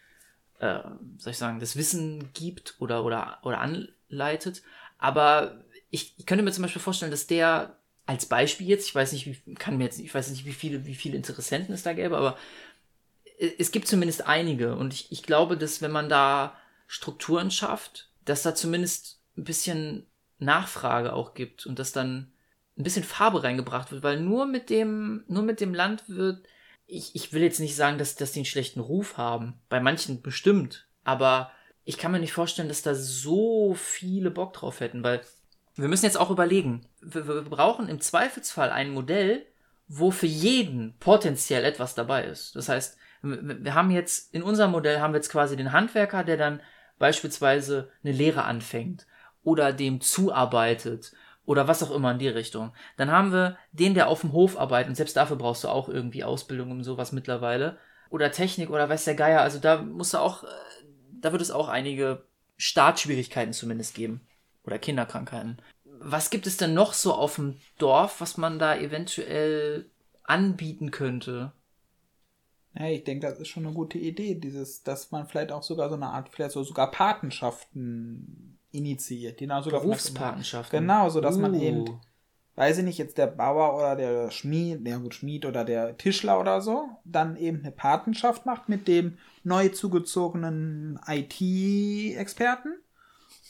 äh, soll ich sagen, das Wissen gibt oder, oder, oder anleitet. Aber ich, ich könnte mir zum Beispiel vorstellen, dass der als Beispiel jetzt, ich weiß nicht, wie, kann mir jetzt, ich weiß nicht, wie viele, wie viele Interessenten es da gäbe, aber es gibt zumindest einige und ich, ich glaube, dass wenn man da Strukturen schafft, dass da zumindest ein bisschen Nachfrage auch gibt und dass dann ein bisschen Farbe reingebracht wird, weil nur mit dem, nur mit dem Land wird, ich, ich will jetzt nicht sagen, dass, dass die einen schlechten Ruf haben. Bei manchen bestimmt. Aber ich kann mir nicht vorstellen, dass da so viele Bock drauf hätten, weil wir müssen jetzt auch überlegen. Wir, wir brauchen im Zweifelsfall ein Modell, wo für jeden potenziell etwas dabei ist. Das heißt, wir haben jetzt, in unserem Modell haben wir jetzt quasi den Handwerker, der dann beispielsweise eine Lehre anfängt oder dem zuarbeitet oder was auch immer in die Richtung. Dann haben wir den, der auf dem Hof arbeitet und selbst dafür brauchst du auch irgendwie Ausbildung und sowas mittlerweile. Oder Technik oder weiß der Geier. Also da musst du auch, äh, da wird es auch einige Startschwierigkeiten zumindest geben. Oder Kinderkrankheiten. Was gibt es denn noch so auf dem Dorf, was man da eventuell anbieten könnte? Ja, ich denke, das ist schon eine gute Idee, dieses, dass man vielleicht auch sogar so eine Art, vielleicht so sogar Patenschaften initiiert. Genau, sogar Berufspatenschaften. Genau, so dass uh. man eben, weiß ich nicht, jetzt der Bauer oder der Schmied, der gut Schmied oder der Tischler oder so, dann eben eine Patenschaft macht mit dem neu zugezogenen IT-Experten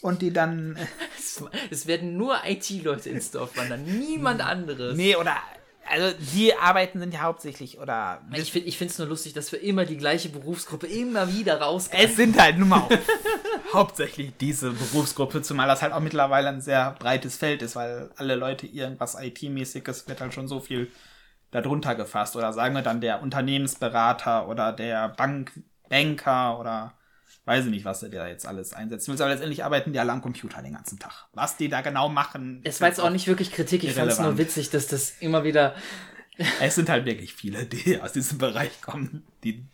und die dann. Es werden nur IT-Leute ins Dorf wandern, niemand anderes. Nee, oder also die Arbeiten sind ja hauptsächlich oder. Ich finde ich es nur lustig, dass wir immer die gleiche Berufsgruppe immer wieder rauskommen. Es sind halt nun mal hauptsächlich diese Berufsgruppe, zumal das halt auch mittlerweile ein sehr breites Feld ist, weil alle Leute irgendwas IT-mäßiges wird halt schon so viel darunter gefasst. Oder sagen wir dann der Unternehmensberater oder der Bank Banker oder weiß ich nicht, was der jetzt alles einsetzt. Aber letztendlich arbeiten die alle am Computer den ganzen Tag. Was die da genau machen. Es war jetzt auch nicht wirklich Kritik, ich fand es nur witzig, dass das immer wieder. es sind halt wirklich viele, die aus diesem Bereich kommen. Die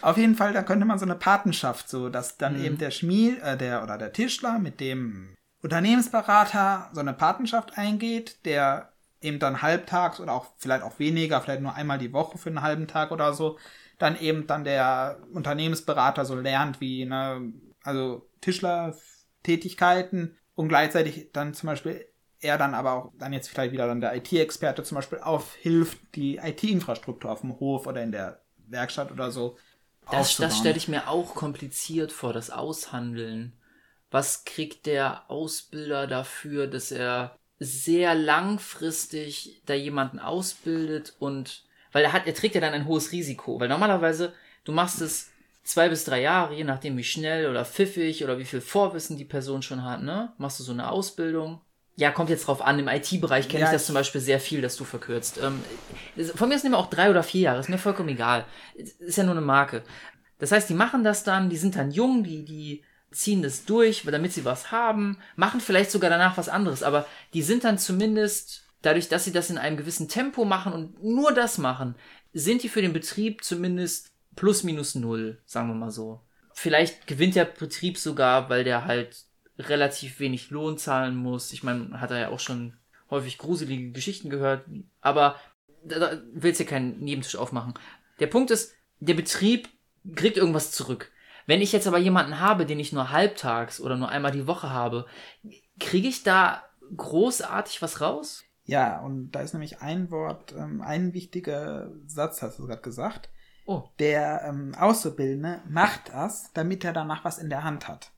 Auf jeden Fall, da könnte man so eine Patenschaft, so dass dann mhm. eben der Schmied, äh, der oder der Tischler mit dem Unternehmensberater so eine Patenschaft eingeht, der eben dann halbtags oder auch vielleicht auch weniger, vielleicht nur einmal die Woche für einen halben Tag oder so, dann eben dann der Unternehmensberater so lernt, wie, ne, also Tischlertätigkeiten und gleichzeitig dann zum Beispiel er dann aber auch dann jetzt vielleicht wieder dann der IT-Experte zum Beispiel aufhilft, die IT-Infrastruktur auf dem Hof oder in der Werkstatt oder so. Das, das stelle ich mir auch kompliziert vor, das Aushandeln. Was kriegt der Ausbilder dafür, dass er sehr langfristig da jemanden ausbildet und weil er hat, er trägt ja dann ein hohes Risiko, weil normalerweise du machst es zwei bis drei Jahre, je nachdem wie schnell oder pfiffig oder wie viel Vorwissen die Person schon hat, ne? Machst du so eine Ausbildung. Ja, kommt jetzt drauf an. Im IT-Bereich kenne ja, ich das zum Beispiel sehr viel, dass du verkürzt. Ähm, von mir ist immer auch drei oder vier Jahre, ist mir vollkommen egal. Ist ja nur eine Marke. Das heißt, die machen das dann, die sind dann jung, die, die ziehen das durch, damit sie was haben, machen vielleicht sogar danach was anderes, aber die sind dann zumindest dadurch, dass sie das in einem gewissen Tempo machen und nur das machen, sind die für den Betrieb zumindest plus minus null, sagen wir mal so. Vielleicht gewinnt der Betrieb sogar, weil der halt relativ wenig Lohn zahlen muss. Ich meine, hat er ja auch schon häufig gruselige Geschichten gehört, aber da, willst du ja keinen Nebentisch aufmachen. Der Punkt ist, der Betrieb kriegt irgendwas zurück. Wenn ich jetzt aber jemanden habe, den ich nur halbtags oder nur einmal die Woche habe, kriege ich da großartig was raus? Ja, und da ist nämlich ein Wort, ähm, ein wichtiger Satz, hast du gerade gesagt. Oh. Der ähm, Auszubildende macht das, damit er danach was in der Hand hat.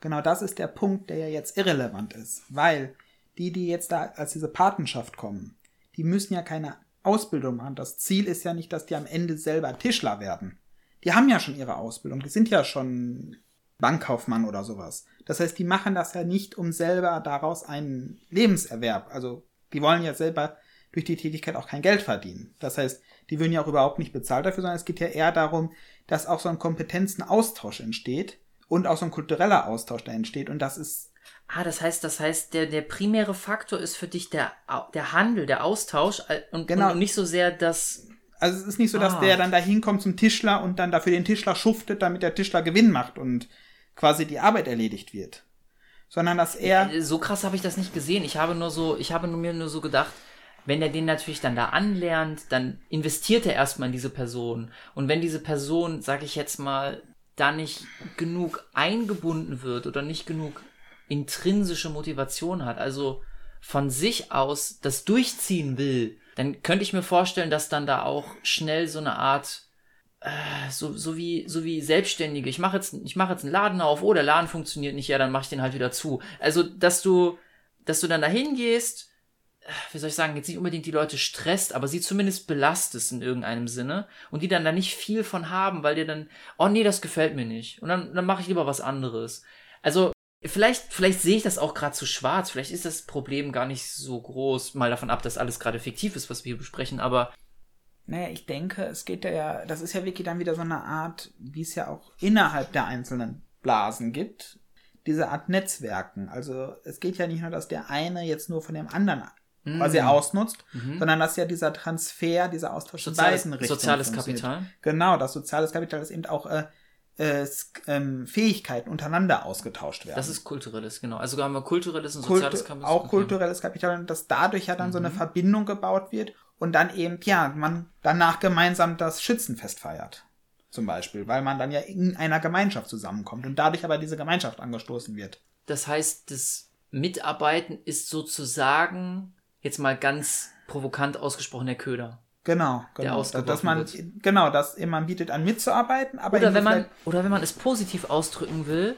Genau das ist der Punkt, der ja jetzt irrelevant ist. Weil die, die jetzt da als diese Patenschaft kommen, die müssen ja keine Ausbildung machen. Das Ziel ist ja nicht, dass die am Ende selber Tischler werden. Die haben ja schon ihre Ausbildung, die sind ja schon Bankkaufmann oder sowas. Das heißt, die machen das ja nicht, um selber daraus einen Lebenserwerb, also die wollen ja selber durch die Tätigkeit auch kein Geld verdienen. Das heißt, die würden ja auch überhaupt nicht bezahlt dafür, sondern es geht ja eher darum, dass auch so ein Kompetenzenaustausch entsteht und auch so ein kultureller Austausch da entsteht. Und das ist Ah, das heißt, das heißt, der, der primäre Faktor ist für dich der, der Handel, der Austausch und, genau. und nicht so sehr das. Also es ist nicht so, dass ah. der dann da hinkommt zum Tischler und dann dafür den Tischler schuftet, damit der Tischler Gewinn macht und quasi die Arbeit erledigt wird. Sondern dass er. Äh, so krass habe ich das nicht gesehen. Ich habe nur so, ich habe mir nur so gedacht, wenn er den natürlich dann da anlernt, dann investiert er erstmal in diese Person. Und wenn diese Person, sag ich jetzt mal, da nicht genug eingebunden wird oder nicht genug intrinsische Motivation hat, also von sich aus das durchziehen will, dann könnte ich mir vorstellen, dass dann da auch schnell so eine Art so, so wie so wie Selbstständige. Ich mache jetzt ich mache jetzt einen Laden auf, oh der Laden funktioniert nicht, ja dann mache ich den halt wieder zu. Also dass du dass du dann dahin gehst, äh, wie soll ich sagen, jetzt nicht unbedingt die Leute stresst, aber sie zumindest belastest in irgendeinem Sinne und die dann da nicht viel von haben, weil dir dann, oh nee, das gefällt mir nicht und dann, dann mache ich lieber was anderes. Also Vielleicht, vielleicht sehe ich das auch gerade zu schwarz. Vielleicht ist das Problem gar nicht so groß. Mal davon ab, dass alles gerade fiktiv ist, was wir hier besprechen. Aber naja, ich denke, es geht ja, das ist ja wirklich dann wieder so eine Art, wie es ja auch innerhalb der einzelnen Blasen gibt, diese Art Netzwerken. Also es geht ja nicht nur, dass der eine jetzt nur von dem anderen mhm. quasi ausnutzt, mhm. sondern dass ja dieser Transfer, dieser Austausch soziales, in beiden Richtungen Soziales Kapital. Genau, das soziales Kapital ist eben auch äh, äh, ähm, Fähigkeiten untereinander ausgetauscht werden. Das ist kulturelles, genau. Also haben wir kulturelles und soziales Kapital. Auch kulturelles Kapital und dass dadurch ja dann mhm. so eine mhm. Verbindung gebaut wird und dann eben, ja, man danach gemeinsam das Schützenfest feiert. Zum Beispiel, weil man dann ja in einer Gemeinschaft zusammenkommt und dadurch aber diese Gemeinschaft angestoßen wird. Das heißt, das Mitarbeiten ist sozusagen, jetzt mal ganz provokant ausgesprochen, der Köder. Genau, genau. dass man, wird. genau, dass man bietet an mitzuarbeiten, aber oder wenn man oder wenn man es positiv ausdrücken will,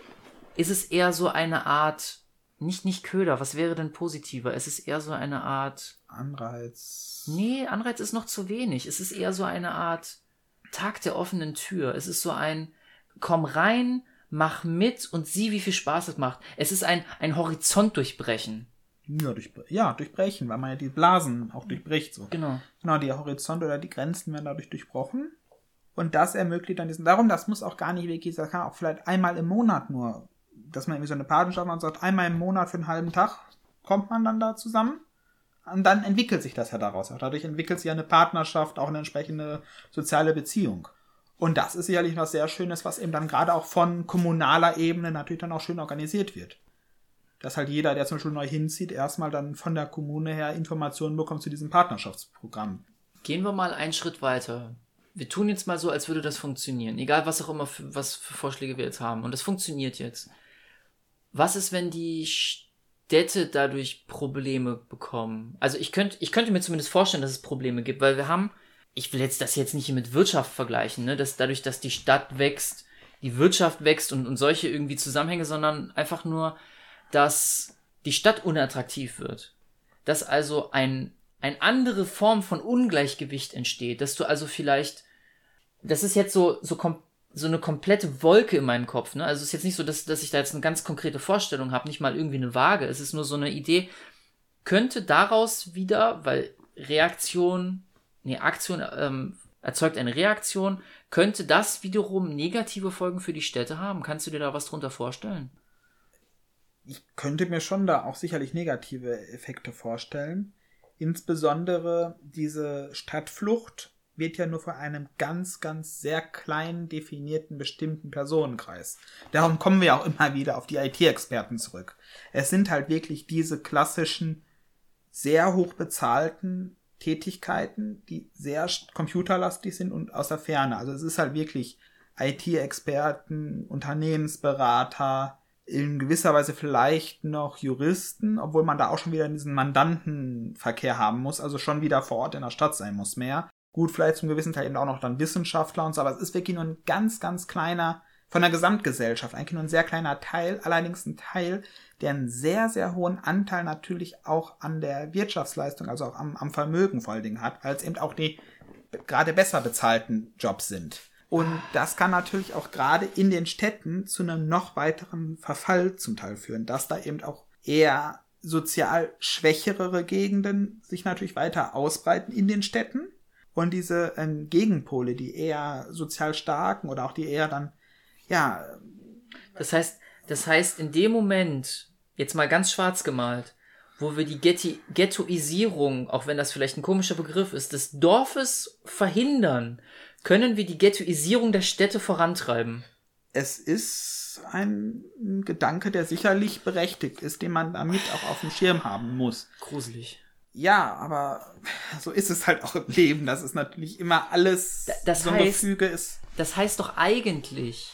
ist es eher so eine Art nicht nicht Köder. Was wäre denn positiver? Es ist eher so eine Art Anreiz. Nee, Anreiz ist noch zu wenig. Es ist eher so eine Art Tag der offenen Tür. Es ist so ein komm rein, mach mit und sieh, wie viel Spaß es macht. Es ist ein ein Horizont durchbrechen. Ja, durch, ja, durchbrechen, weil man ja die Blasen auch durchbricht. So. Genau. Genau, die Horizonte oder die Grenzen werden dadurch durchbrochen. Und das ermöglicht dann diesen. Darum, das muss auch gar nicht wirklich, das kann auch vielleicht einmal im Monat nur, dass man irgendwie so eine Patenschaft macht und sagt, einmal im Monat für einen halben Tag kommt man dann da zusammen. Und dann entwickelt sich das ja daraus. Auch dadurch entwickelt sich ja eine Partnerschaft, auch eine entsprechende soziale Beziehung. Und das ist sicherlich was sehr Schönes, was eben dann gerade auch von kommunaler Ebene natürlich dann auch schön organisiert wird dass halt jeder, der zum Beispiel neu hinzieht, erstmal dann von der Kommune her Informationen bekommt zu diesem Partnerschaftsprogramm. Gehen wir mal einen Schritt weiter. Wir tun jetzt mal so, als würde das funktionieren. Egal, was auch immer, für, was für Vorschläge wir jetzt haben. Und das funktioniert jetzt. Was ist, wenn die Städte dadurch Probleme bekommen? Also ich könnte, ich könnte mir zumindest vorstellen, dass es Probleme gibt, weil wir haben, ich will jetzt das jetzt nicht mit Wirtschaft vergleichen, ne, dass dadurch, dass die Stadt wächst, die Wirtschaft wächst und, und solche irgendwie Zusammenhänge, sondern einfach nur, dass die Stadt unattraktiv wird. Dass also ein, eine andere Form von Ungleichgewicht entsteht. Dass du also vielleicht, das ist jetzt so, so, kom so eine komplette Wolke in meinem Kopf. Ne? Also es ist jetzt nicht so, dass, dass ich da jetzt eine ganz konkrete Vorstellung habe, nicht mal irgendwie eine Waage. Es ist nur so eine Idee. Könnte daraus wieder, weil Reaktion, nee, Aktion ähm, erzeugt eine Reaktion, könnte das wiederum negative Folgen für die Städte haben? Kannst du dir da was drunter vorstellen? ich könnte mir schon da auch sicherlich negative Effekte vorstellen. Insbesondere diese Stadtflucht wird ja nur von einem ganz, ganz sehr kleinen definierten bestimmten Personenkreis. Darum kommen wir auch immer wieder auf die IT-Experten zurück. Es sind halt wirklich diese klassischen, sehr hoch bezahlten Tätigkeiten, die sehr computerlastig sind und aus der Ferne. Also es ist halt wirklich IT-Experten, Unternehmensberater, in gewisser Weise vielleicht noch Juristen, obwohl man da auch schon wieder diesen Mandantenverkehr haben muss, also schon wieder vor Ort in der Stadt sein muss mehr. Gut, vielleicht zum gewissen Teil eben auch noch dann Wissenschaftler und so, aber es ist wirklich nur ein ganz, ganz kleiner, von der Gesamtgesellschaft, eigentlich nur ein sehr kleiner Teil, allerdings ein Teil, der einen sehr, sehr hohen Anteil natürlich auch an der Wirtschaftsleistung, also auch am, am Vermögen vor allen Dingen hat, es eben auch die gerade besser bezahlten Jobs sind. Und das kann natürlich auch gerade in den Städten zu einem noch weiteren Verfall zum Teil führen, dass da eben auch eher sozial schwächere Gegenden sich natürlich weiter ausbreiten in den Städten und diese ähm, Gegenpole, die eher sozial starken oder auch die eher dann, ja. Das heißt, das heißt, in dem Moment, jetzt mal ganz schwarz gemalt, wo wir die Getti Ghettoisierung, auch wenn das vielleicht ein komischer Begriff ist, des Dorfes verhindern, können wir die Ghettoisierung der Städte vorantreiben. Es ist ein Gedanke, der sicherlich berechtigt ist, den man damit auch auf dem Schirm haben muss. Gruselig. Ja, aber so ist es halt auch im Leben, dass es natürlich immer alles das so ein heißt, Gefüge ist. Das heißt doch eigentlich,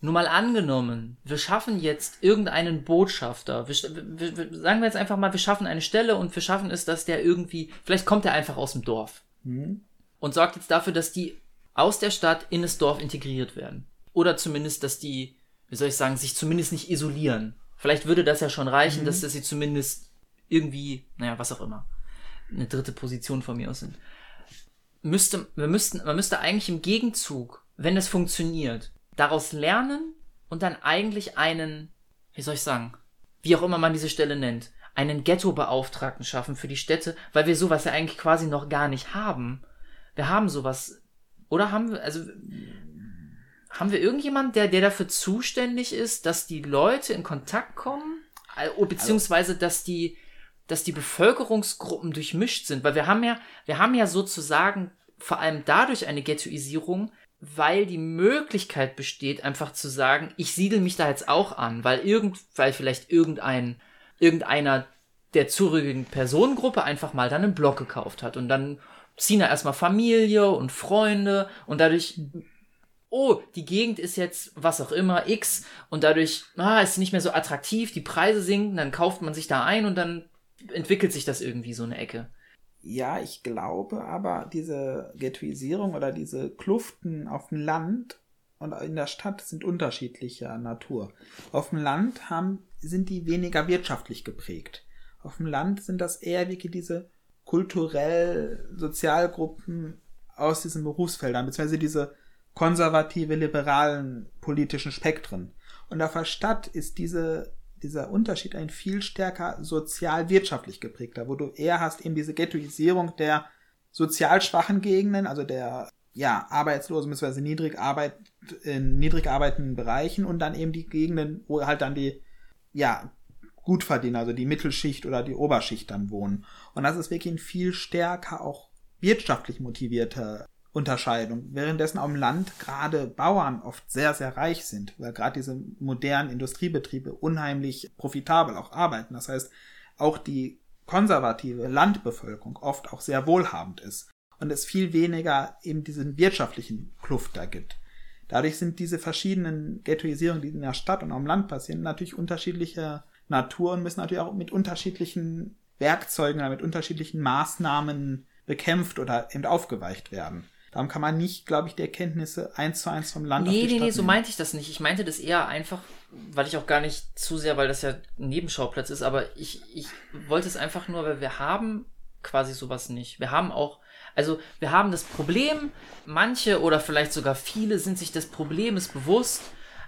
nur mal angenommen, wir schaffen jetzt irgendeinen Botschafter. Wir, wir, wir, sagen wir jetzt einfach mal, wir schaffen eine Stelle und wir schaffen es, dass der irgendwie, vielleicht kommt er einfach aus dem Dorf hm. und sorgt jetzt dafür, dass die aus der Stadt in das Dorf integriert werden. Oder zumindest, dass die wie soll ich sagen, sich zumindest nicht isolieren. Vielleicht würde das ja schon reichen, mhm. dass, dass sie zumindest irgendwie, naja, was auch immer, eine dritte Position von mir aus sind. Müsste, wir müssten, man müsste eigentlich im Gegenzug, wenn es funktioniert, daraus lernen und dann eigentlich einen, wie soll ich sagen, wie auch immer man diese Stelle nennt, einen Ghetto-Beauftragten schaffen für die Städte, weil wir sowas ja eigentlich quasi noch gar nicht haben. Wir haben sowas, oder haben wir, also haben wir irgendjemand, der, der dafür zuständig ist, dass die Leute in Kontakt kommen? Oh, beziehungsweise, dass die, dass die Bevölkerungsgruppen durchmischt sind? Weil wir haben ja, wir haben ja sozusagen vor allem dadurch eine Ghettoisierung, weil die Möglichkeit besteht, einfach zu sagen, ich siedel mich da jetzt auch an, weil irgend, weil vielleicht irgendein, irgendeiner der zurückliegenden Personengruppe einfach mal dann einen Block gekauft hat und dann ziehen da erstmal Familie und Freunde und dadurch oh, die Gegend ist jetzt was auch immer, X, und dadurch ah, ist nicht mehr so attraktiv, die Preise sinken, dann kauft man sich da ein und dann entwickelt sich das irgendwie so eine Ecke. Ja, ich glaube aber, diese Ghettoisierung oder diese Kluften auf dem Land und in der Stadt sind unterschiedlicher Natur. Auf dem Land haben, sind die weniger wirtschaftlich geprägt. Auf dem Land sind das eher wirklich diese kulturell Sozialgruppen aus diesen Berufsfeldern, beziehungsweise diese konservative, liberalen politischen Spektren. Und auf der Stadt ist diese, dieser Unterschied ein viel stärker sozial-wirtschaftlich geprägter, wo du eher hast eben diese Ghettoisierung der sozial schwachen Gegenden, also der ja, Arbeitslosen bzw. niedrig, Arbeit, in niedrig arbeitenden Bereichen und dann eben die Gegenden, wo halt dann die ja, Gutverdiener, also die Mittelschicht oder die Oberschicht dann wohnen. Und das ist wirklich ein viel stärker auch wirtschaftlich motivierter Unterscheidung. Währenddessen auf dem Land gerade Bauern oft sehr, sehr reich sind, weil gerade diese modernen Industriebetriebe unheimlich profitabel auch arbeiten. Das heißt, auch die konservative Landbevölkerung oft auch sehr wohlhabend ist und es viel weniger eben diesen wirtschaftlichen Kluft da gibt. Dadurch sind diese verschiedenen Ghettoisierungen, die in der Stadt und am Land passieren, natürlich unterschiedlicher Natur und müssen natürlich auch mit unterschiedlichen Werkzeugen oder mit unterschiedlichen Maßnahmen bekämpft oder eben aufgeweicht werden. Darum kann man nicht, glaube ich, die Erkenntnisse eins zu eins vom Land Nee, nee, nee, nehmen. so meinte ich das nicht. Ich meinte das eher einfach, weil ich auch gar nicht zu sehr, weil das ja ein Nebenschauplatz ist, aber ich, ich wollte es einfach nur, weil wir haben quasi sowas nicht. Wir haben auch, also wir haben das Problem, manche oder vielleicht sogar viele sind sich des Problems bewusst,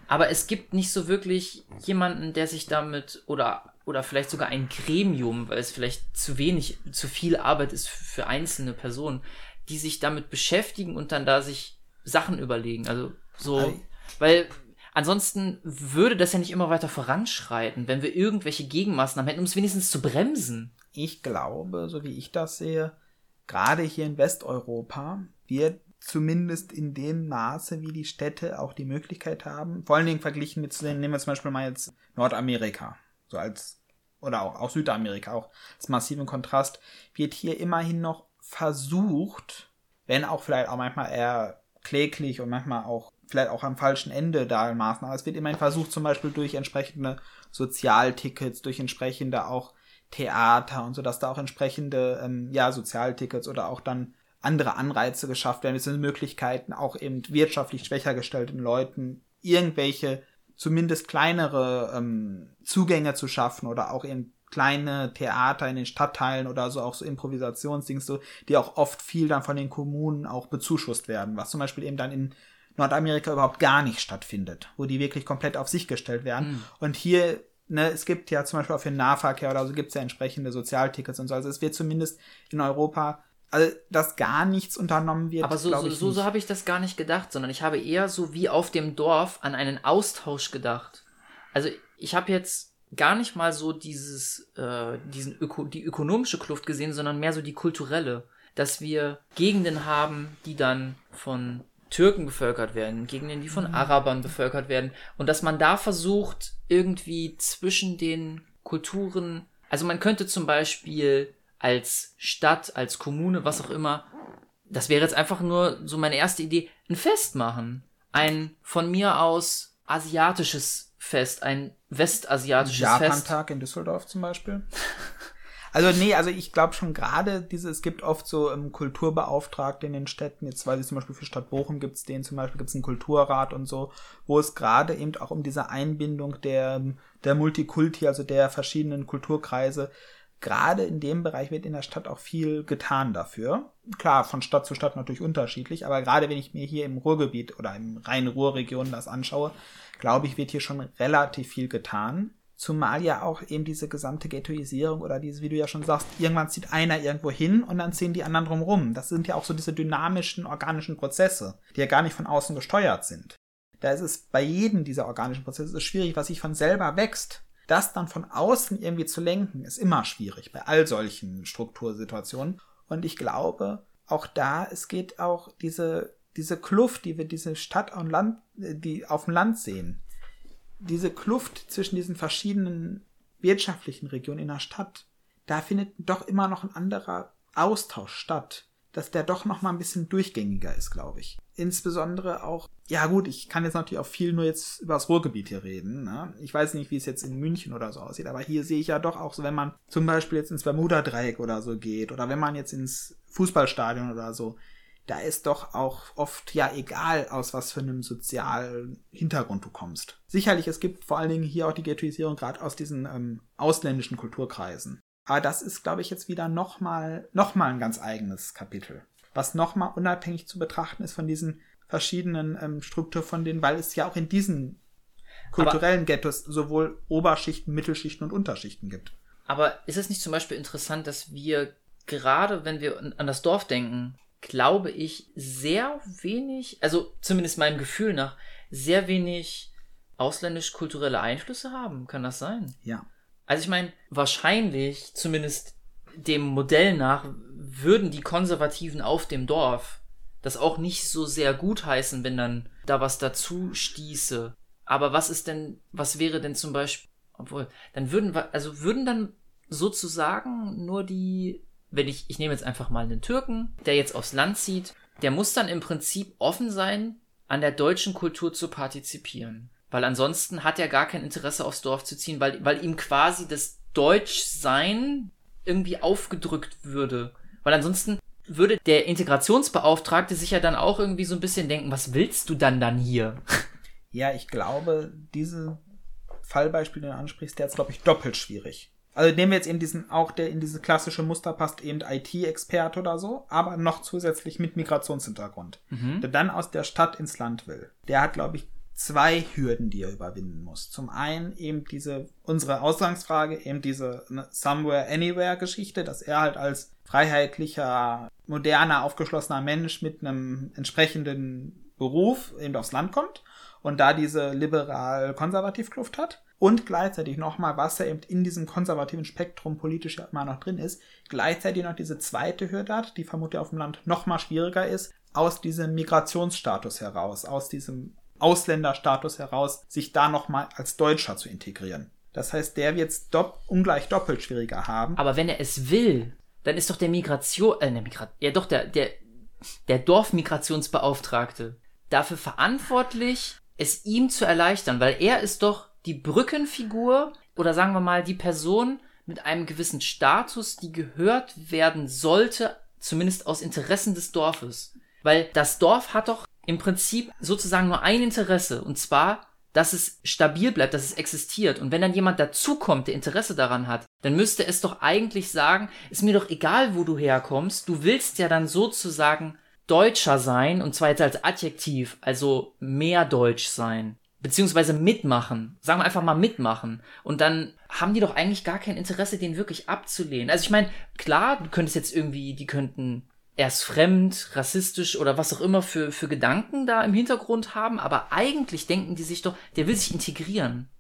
aber es gibt nicht so wirklich jemanden, der sich damit oder oder vielleicht sogar ein Gremium, weil es vielleicht zu wenig, zu viel Arbeit ist für einzelne Personen, die sich damit beschäftigen und dann da sich Sachen überlegen. Also so, weil ansonsten würde das ja nicht immer weiter voranschreiten, wenn wir irgendwelche Gegenmaßnahmen hätten, um es wenigstens zu bremsen. Ich glaube, so wie ich das sehe, gerade hier in Westeuropa wird zumindest in dem Maße, wie die Städte auch die Möglichkeit haben, vor allen Dingen verglichen mit, nehmen wir zum Beispiel mal jetzt Nordamerika, so als, oder auch, auch Südamerika, auch als massiven Kontrast, wird hier immerhin noch versucht, wenn auch vielleicht auch manchmal eher kläglich und manchmal auch vielleicht auch am falschen Ende da Maßnahmen. Aber es wird immerhin versucht, zum Beispiel durch entsprechende Sozialtickets, durch entsprechende auch Theater und so, dass da auch entsprechende ähm, ja, Sozialtickets oder auch dann andere Anreize geschafft werden. Es sind Möglichkeiten, auch eben wirtschaftlich schwächer gestellten Leuten irgendwelche zumindest kleinere ähm, Zugänge zu schaffen oder auch eben kleine Theater in den Stadtteilen oder so, auch so Improvisationsdings, so, die auch oft viel dann von den Kommunen auch bezuschusst werden, was zum Beispiel eben dann in Nordamerika überhaupt gar nicht stattfindet, wo die wirklich komplett auf sich gestellt werden. Mhm. Und hier ne, es gibt ja zum Beispiel auch für den Nahverkehr oder so gibt es ja entsprechende Sozialtickets und so. Also es wird zumindest in Europa, also dass gar nichts unternommen wird. Aber so, so, so, so habe ich das gar nicht gedacht, sondern ich habe eher so wie auf dem Dorf an einen Austausch gedacht. Also ich habe jetzt gar nicht mal so dieses, äh, diesen Öko die ökonomische Kluft gesehen, sondern mehr so die kulturelle. Dass wir Gegenden haben, die dann von Türken bevölkert werden, Gegenden, die von mhm. Arabern bevölkert werden. Und dass man da versucht, irgendwie zwischen den Kulturen, also man könnte zum Beispiel als Stadt, als Kommune, was auch immer, das wäre jetzt einfach nur so meine erste Idee, ein Fest machen. Ein von mir aus asiatisches Fest, ein westasiatisches Japan Fest. Japan-Tag in Düsseldorf zum Beispiel. Also nee, also ich glaube schon gerade diese, es gibt oft so ähm, Kulturbeauftragte in den Städten, jetzt weiß ich zum Beispiel für Stadt Bochum gibt es den zum Beispiel, gibt es einen Kulturrat und so, wo es gerade eben auch um diese Einbindung der, der Multikulti, also der verschiedenen Kulturkreise, gerade in dem Bereich wird in der Stadt auch viel getan dafür. Klar, von Stadt zu Stadt natürlich unterschiedlich, aber gerade wenn ich mir hier im Ruhrgebiet oder im Rhein-Ruhr-Region das anschaue, glaube ich, wird hier schon relativ viel getan. Zumal ja auch eben diese gesamte Ghettoisierung oder diese, wie du ja schon sagst, irgendwann zieht einer irgendwo hin und dann ziehen die anderen drumrum. Das sind ja auch so diese dynamischen, organischen Prozesse, die ja gar nicht von außen gesteuert sind. Da ist es bei jedem dieser organischen Prozesse schwierig, was sich von selber wächst. Das dann von außen irgendwie zu lenken, ist immer schwierig bei all solchen Struktursituationen. Und ich glaube, auch da, es geht auch diese, diese Kluft, die wir diese Stadt und Land, die auf dem Land sehen, diese Kluft zwischen diesen verschiedenen wirtschaftlichen Regionen in der Stadt, da findet doch immer noch ein anderer Austausch statt, dass der doch noch mal ein bisschen durchgängiger ist, glaube ich. Insbesondere auch, ja gut, ich kann jetzt natürlich auch viel nur jetzt über das Ruhrgebiet hier reden. Ne? Ich weiß nicht, wie es jetzt in München oder so aussieht, aber hier sehe ich ja doch auch so, wenn man zum Beispiel jetzt ins Bermuda-Dreieck oder so geht oder wenn man jetzt ins Fußballstadion oder so, da ist doch auch oft ja egal, aus was für einem sozialen Hintergrund du kommst. Sicherlich, es gibt vor allen Dingen hier auch die Ghettoisierung gerade aus diesen ähm, ausländischen Kulturkreisen. Aber das ist, glaube ich, jetzt wieder nochmal noch mal ein ganz eigenes Kapitel. Was nochmal unabhängig zu betrachten ist von diesen verschiedenen ähm, Strukturen von denen, weil es ja auch in diesen kulturellen aber, Ghettos sowohl Oberschichten, Mittelschichten und Unterschichten gibt. Aber ist es nicht zum Beispiel interessant, dass wir gerade, wenn wir an das Dorf denken, glaube ich, sehr wenig, also zumindest meinem Gefühl nach, sehr wenig ausländisch-kulturelle Einflüsse haben. Kann das sein? Ja. Also ich meine, wahrscheinlich, zumindest dem Modell nach, würden die Konservativen auf dem Dorf das auch nicht so sehr gutheißen, wenn dann da was dazu stieße. Aber was ist denn, was wäre denn zum Beispiel, obwohl, dann würden wir, also würden dann sozusagen nur die wenn ich, ich nehme jetzt einfach mal einen Türken, der jetzt aufs Land zieht, der muss dann im Prinzip offen sein, an der deutschen Kultur zu partizipieren. Weil ansonsten hat er gar kein Interesse aufs Dorf zu ziehen, weil, weil ihm quasi das Deutschsein irgendwie aufgedrückt würde. Weil ansonsten würde der Integrationsbeauftragte sich ja dann auch irgendwie so ein bisschen denken, was willst du dann dann hier? Ja, ich glaube, diese Fallbeispiel, den du ansprichst, der ist, glaube ich, doppelt schwierig. Also nehmen wir jetzt eben diesen, auch der in diese klassische Muster passt, eben IT-Experte oder so, aber noch zusätzlich mit Migrationshintergrund. Mhm. Der dann aus der Stadt ins Land will. Der hat, glaube ich, zwei Hürden, die er überwinden muss. Zum einen eben diese, unsere Ausgangsfrage, eben diese ne, Somewhere Anywhere Geschichte, dass er halt als freiheitlicher, moderner, aufgeschlossener Mensch mit einem entsprechenden Beruf eben aufs Land kommt und da diese liberal-konservativ Kluft hat und gleichzeitig nochmal, was ja eben in diesem konservativen Spektrum politisch ja immer noch drin ist, gleichzeitig noch diese zweite Hürde hat, die vermutlich auf dem Land nochmal schwieriger ist, aus diesem Migrationsstatus heraus, aus diesem Ausländerstatus heraus, sich da nochmal als Deutscher zu integrieren. Das heißt, der wird es dopp ungleich doppelt schwieriger haben. Aber wenn er es will, dann ist doch der Migration, äh, der Migrat, ja doch der, der, der Dorfmigrationsbeauftragte dafür verantwortlich, es ihm zu erleichtern, weil er ist doch die Brückenfigur oder sagen wir mal die Person mit einem gewissen Status, die gehört werden sollte, zumindest aus Interessen des Dorfes. Weil das Dorf hat doch im Prinzip sozusagen nur ein Interesse, und zwar, dass es stabil bleibt, dass es existiert. Und wenn dann jemand dazukommt, der Interesse daran hat, dann müsste es doch eigentlich sagen, ist mir doch egal, wo du herkommst, du willst ja dann sozusagen Deutscher sein, und zwar jetzt als Adjektiv, also mehr Deutsch sein beziehungsweise mitmachen. Sagen wir einfach mal mitmachen. Und dann haben die doch eigentlich gar kein Interesse, den wirklich abzulehnen. Also ich meine, klar, du könntest jetzt irgendwie, die könnten erst fremd, rassistisch oder was auch immer für, für Gedanken da im Hintergrund haben, aber eigentlich denken die sich doch, der will sich integrieren.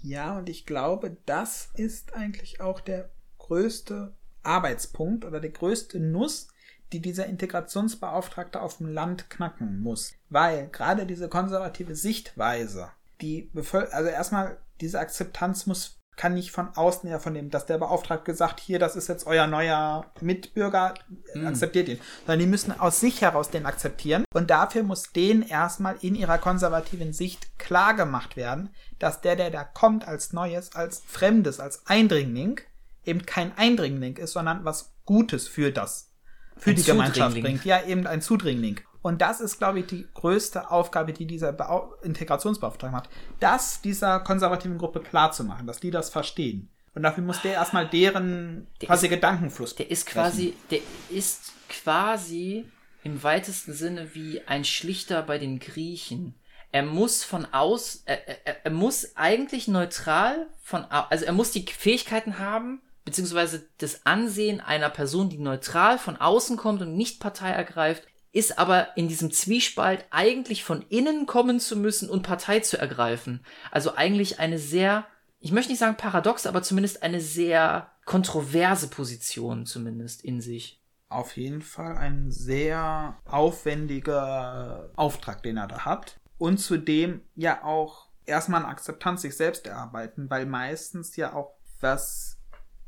Ja, und ich glaube, das ist eigentlich auch der größte Arbeitspunkt oder der größte Nuss, die dieser Integrationsbeauftragte auf dem Land knacken muss. Weil gerade diese konservative Sichtweise, die Bevölker also erstmal diese Akzeptanz muss kann nicht von außen her von dem, dass der Beauftragte gesagt, hier, das ist jetzt euer neuer Mitbürger, mm. akzeptiert ihn. Sondern die müssen aus sich heraus den akzeptieren. Und dafür muss denen erstmal in ihrer konservativen Sicht klar gemacht werden, dass der, der da kommt als Neues, als Fremdes, als Eindringling, eben kein Eindringling ist, sondern was Gutes für das für ein die Gemeinschaft bringt. Ja, eben ein Zudringling. Und das ist, glaube ich, die größte Aufgabe, die dieser Be Integrationsbeauftragte hat. Das dieser konservativen Gruppe klarzumachen, dass die das verstehen. Und dafür muss der erstmal deren der quasi ist, Gedankenfluss. Der ist quasi, der ist quasi im weitesten Sinne wie ein Schlichter bei den Griechen. Er muss von aus, er, er, er muss eigentlich neutral von, also er muss die Fähigkeiten haben, beziehungsweise das Ansehen einer Person, die neutral von außen kommt und nicht Partei ergreift, ist aber in diesem Zwiespalt eigentlich von innen kommen zu müssen und Partei zu ergreifen. Also eigentlich eine sehr, ich möchte nicht sagen paradox, aber zumindest eine sehr kontroverse Position zumindest in sich. Auf jeden Fall ein sehr aufwendiger Auftrag, den er da hat. Und zudem ja auch erstmal eine Akzeptanz sich selbst erarbeiten, weil meistens ja auch was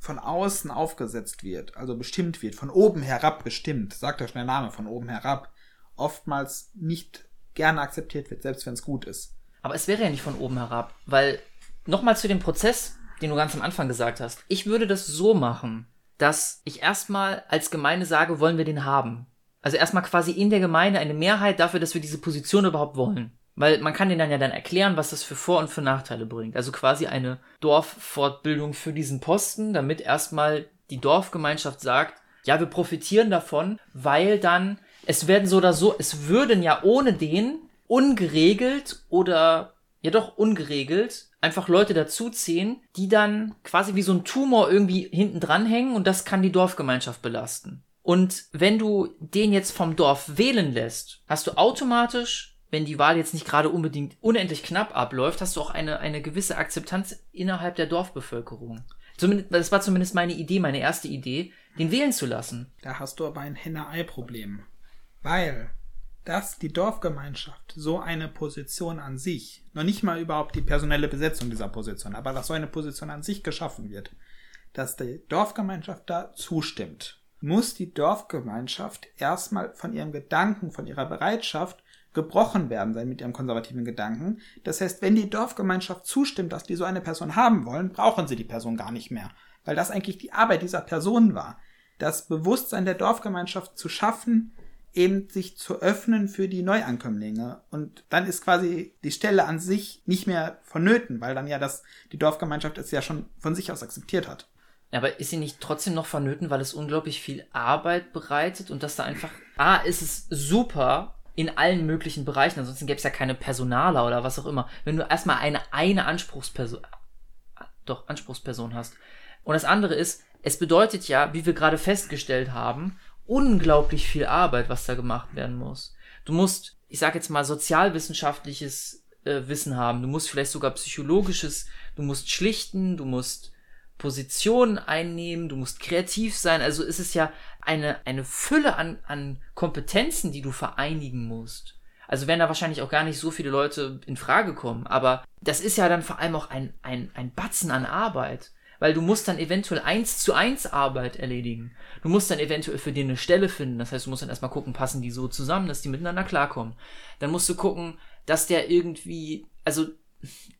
von außen aufgesetzt wird, also bestimmt wird, von oben herab bestimmt, sagt ja schon der Name, von oben herab, oftmals nicht gerne akzeptiert wird, selbst wenn es gut ist. Aber es wäre ja nicht von oben herab, weil nochmal zu dem Prozess, den du ganz am Anfang gesagt hast. Ich würde das so machen, dass ich erstmal als Gemeinde sage, wollen wir den haben. Also erstmal quasi in der Gemeinde eine Mehrheit dafür, dass wir diese Position überhaupt wollen. Weil man kann denen dann ja dann erklären, was das für Vor- und für Nachteile bringt. Also quasi eine Dorffortbildung für diesen Posten, damit erstmal die Dorfgemeinschaft sagt, ja, wir profitieren davon, weil dann, es werden so oder so, es würden ja ohne den ungeregelt oder ja doch ungeregelt einfach Leute dazuziehen, die dann quasi wie so ein Tumor irgendwie hinten dran hängen und das kann die Dorfgemeinschaft belasten. Und wenn du den jetzt vom Dorf wählen lässt, hast du automatisch wenn die Wahl jetzt nicht gerade unbedingt unendlich knapp abläuft, hast du auch eine, eine gewisse Akzeptanz innerhalb der Dorfbevölkerung. Zumindest, das war zumindest meine Idee, meine erste Idee, den wählen zu lassen. Da hast du aber ein Henne-Ei-Problem. Weil, dass die Dorfgemeinschaft so eine Position an sich, noch nicht mal überhaupt die personelle Besetzung dieser Position, aber dass so eine Position an sich geschaffen wird, dass die Dorfgemeinschaft da zustimmt, muss die Dorfgemeinschaft erstmal von ihrem Gedanken, von ihrer Bereitschaft gebrochen werden sein mit ihrem konservativen Gedanken. Das heißt, wenn die Dorfgemeinschaft zustimmt, dass die so eine Person haben wollen, brauchen sie die Person gar nicht mehr, weil das eigentlich die Arbeit dieser Person war. Das Bewusstsein der Dorfgemeinschaft zu schaffen, eben sich zu öffnen für die Neuankömmlinge. Und dann ist quasi die Stelle an sich nicht mehr vonnöten, weil dann ja das, die Dorfgemeinschaft es ja schon von sich aus akzeptiert hat. Aber ist sie nicht trotzdem noch vonnöten, weil es unglaublich viel Arbeit bereitet und dass da einfach, ah, ist es super, in allen möglichen Bereichen. Ansonsten gäbe es ja keine Personaler oder was auch immer. Wenn du erstmal eine, eine Anspruchsperson, doch, Anspruchsperson hast. Und das andere ist, es bedeutet ja, wie wir gerade festgestellt haben, unglaublich viel Arbeit, was da gemacht werden muss. Du musst, ich sag jetzt mal, sozialwissenschaftliches äh, Wissen haben. Du musst vielleicht sogar psychologisches, du musst schlichten, du musst Positionen einnehmen, du musst kreativ sein. Also ist es ja eine, eine Fülle an, an Kompetenzen, die du vereinigen musst. Also werden da wahrscheinlich auch gar nicht so viele Leute in Frage kommen. Aber das ist ja dann vor allem auch ein, ein, ein Batzen an Arbeit. Weil du musst dann eventuell eins zu eins Arbeit erledigen. Du musst dann eventuell für dir eine Stelle finden. Das heißt, du musst dann erstmal gucken, passen die so zusammen, dass die miteinander klarkommen. Dann musst du gucken, dass der irgendwie, also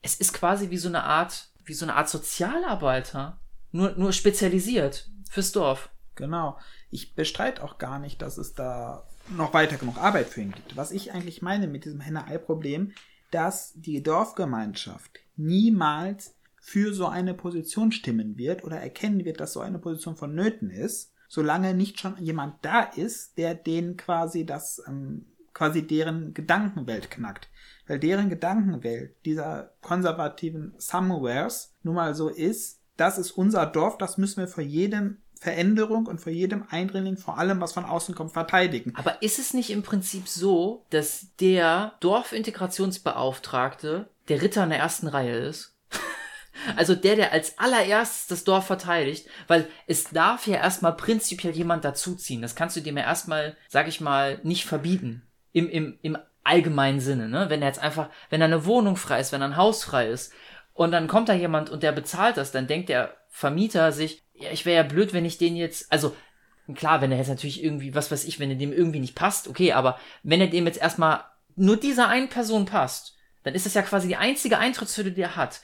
es ist quasi wie so eine Art wie so eine Art Sozialarbeiter. Nur, nur spezialisiert fürs Dorf. Genau. Ich bestreite auch gar nicht, dass es da noch weiter genug Arbeit für ihn gibt. Was ich eigentlich meine mit diesem Henne-Ei-Problem, dass die Dorfgemeinschaft niemals für so eine Position stimmen wird oder erkennen wird, dass so eine Position vonnöten ist, solange nicht schon jemand da ist, der denen quasi das, ähm, quasi deren Gedankenwelt knackt. Weil deren Gedankenwelt dieser konservativen Somewheres nun mal so ist, das ist unser Dorf, das müssen wir vor jedem Veränderung und vor jedem Eindringling, vor allem, was von außen kommt, verteidigen. Aber ist es nicht im Prinzip so, dass der Dorfintegrationsbeauftragte der Ritter in der ersten Reihe ist? Also der, der als allererstes das Dorf verteidigt, weil es darf ja erstmal prinzipiell jemand dazuziehen. Das kannst du dem ja erstmal, sag ich mal, nicht verbieten. Im, im, im allgemeinen Sinne, ne? Wenn er jetzt einfach, wenn er eine Wohnung frei ist, wenn er ein Haus frei ist und dann kommt da jemand und der bezahlt das, dann denkt der Vermieter sich, ja, ich wäre ja blöd, wenn ich den jetzt, also klar, wenn er jetzt natürlich irgendwie, was weiß ich, wenn er dem irgendwie nicht passt, okay, aber wenn er dem jetzt erstmal nur dieser einen Person passt, dann ist das ja quasi die einzige Eintrittshürde, die er hat.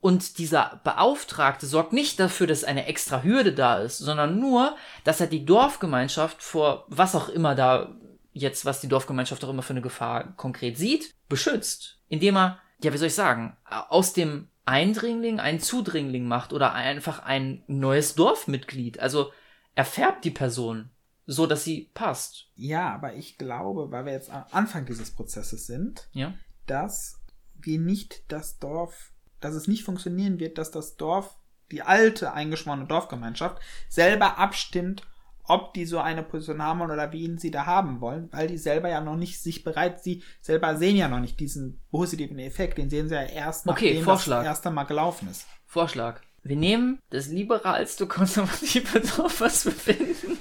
Und dieser Beauftragte sorgt nicht dafür, dass eine extra Hürde da ist, sondern nur, dass er die Dorfgemeinschaft vor was auch immer da jetzt, was die Dorfgemeinschaft auch immer für eine Gefahr konkret sieht, beschützt. Indem er, ja, wie soll ich sagen, aus dem Eindringling einen Zudringling macht oder einfach ein neues Dorfmitglied. Also er färbt die Person so, dass sie passt. Ja, aber ich glaube, weil wir jetzt am Anfang dieses Prozesses sind, ja? dass wir nicht das Dorf, dass es nicht funktionieren wird, dass das Dorf, die alte eingeschworene Dorfgemeinschaft, selber abstimmt, ob die so eine Position haben oder wen sie da haben wollen, weil die selber ja noch nicht sich bereit, sie selber sehen ja noch nicht diesen positiven Effekt, den sehen sie ja erst okay, nachdem Vorschlag. das erste Mal gelaufen ist. Vorschlag. Wir nehmen das liberalste konservative Dorf, was wir finden.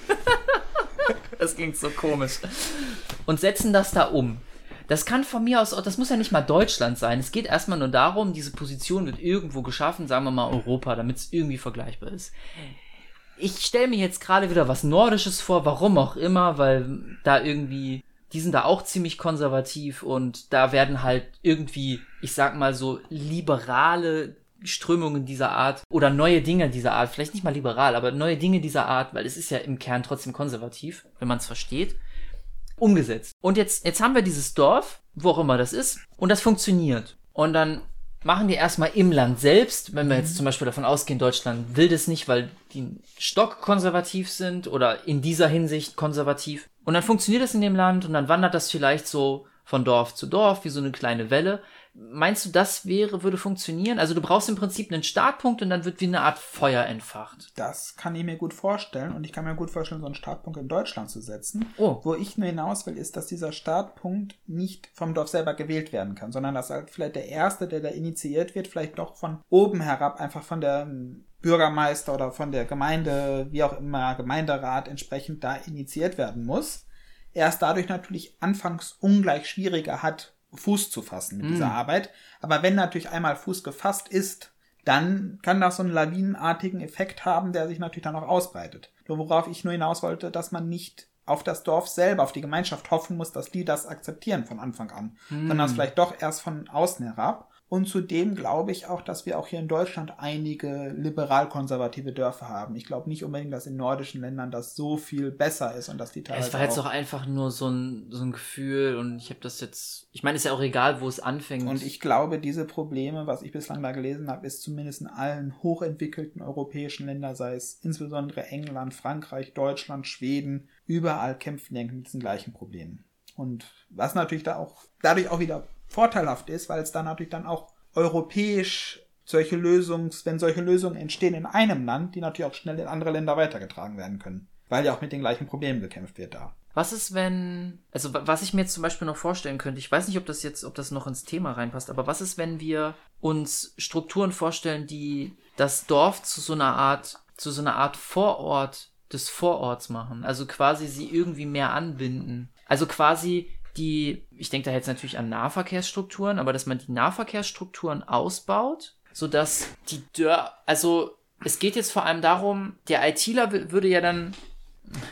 das klingt so komisch. Und setzen das da um. Das kann von mir aus, das muss ja nicht mal Deutschland sein. Es geht erstmal nur darum, diese Position wird irgendwo geschaffen, sagen wir mal Europa, damit es irgendwie vergleichbar ist ich stelle mir jetzt gerade wieder was Nordisches vor, warum auch immer, weil da irgendwie, die sind da auch ziemlich konservativ und da werden halt irgendwie, ich sag mal so, liberale Strömungen dieser Art oder neue Dinge dieser Art, vielleicht nicht mal liberal, aber neue Dinge dieser Art, weil es ist ja im Kern trotzdem konservativ, wenn man es versteht, umgesetzt. Und jetzt, jetzt haben wir dieses Dorf, wo auch immer das ist, und das funktioniert. Und dann machen die erstmal im Land selbst, wenn wir jetzt mhm. zum Beispiel davon ausgehen, Deutschland will das nicht, weil die stockkonservativ sind oder in dieser Hinsicht konservativ. Und dann funktioniert das in dem Land und dann wandert das vielleicht so von Dorf zu Dorf wie so eine kleine Welle. Meinst du, das wäre, würde funktionieren? Also du brauchst im Prinzip einen Startpunkt und dann wird wie eine Art Feuer entfacht. Das kann ich mir gut vorstellen und ich kann mir gut vorstellen, so einen Startpunkt in Deutschland zu setzen. Oh. Wo ich nur hinaus will, ist, dass dieser Startpunkt nicht vom Dorf selber gewählt werden kann, sondern dass halt vielleicht der Erste, der da initiiert wird, vielleicht doch von oben herab, einfach von der ähm, Bürgermeister oder von der Gemeinde, wie auch immer, Gemeinderat entsprechend da initiiert werden muss. Er es dadurch natürlich anfangs ungleich schwieriger hat, Fuß zu fassen mit mm. dieser Arbeit. Aber wenn natürlich einmal Fuß gefasst ist, dann kann das so einen lawinenartigen Effekt haben, der sich natürlich dann auch ausbreitet. Nur worauf ich nur hinaus wollte, dass man nicht auf das Dorf selber, auf die Gemeinschaft hoffen muss, dass die das akzeptieren von Anfang an, mm. sondern es vielleicht doch erst von außen herab. Und zudem glaube ich auch, dass wir auch hier in Deutschland einige liberal-konservative Dörfer haben. Ich glaube nicht unbedingt, dass in nordischen Ländern das so viel besser ist und dass die teilweise. Es war jetzt doch einfach nur so ein, so ein Gefühl und ich habe das jetzt. Ich meine, es ist ja auch egal, wo es anfängt. Und ich glaube, diese Probleme, was ich bislang da gelesen habe, ist zumindest in allen hochentwickelten europäischen Ländern, sei es insbesondere England, Frankreich, Deutschland, Schweden, überall kämpfen die mit diesen gleichen Problemen. Und was natürlich da auch dadurch auch wieder vorteilhaft ist, weil es dann natürlich dann auch europäisch solche Lösungen, wenn solche Lösungen entstehen in einem Land, die natürlich auch schnell in andere Länder weitergetragen werden können. Weil ja auch mit den gleichen Problemen bekämpft wird da. Was ist, wenn, also was ich mir jetzt zum Beispiel noch vorstellen könnte, ich weiß nicht, ob das jetzt, ob das noch ins Thema reinpasst, aber was ist, wenn wir uns Strukturen vorstellen, die das Dorf zu so einer Art, zu so einer Art Vorort des Vororts machen? Also quasi sie irgendwie mehr anbinden. Also quasi die, ich denke da jetzt natürlich an Nahverkehrsstrukturen, aber dass man die Nahverkehrsstrukturen ausbaut, sodass die Dörr, also es geht jetzt vor allem darum, der ITler würde ja dann,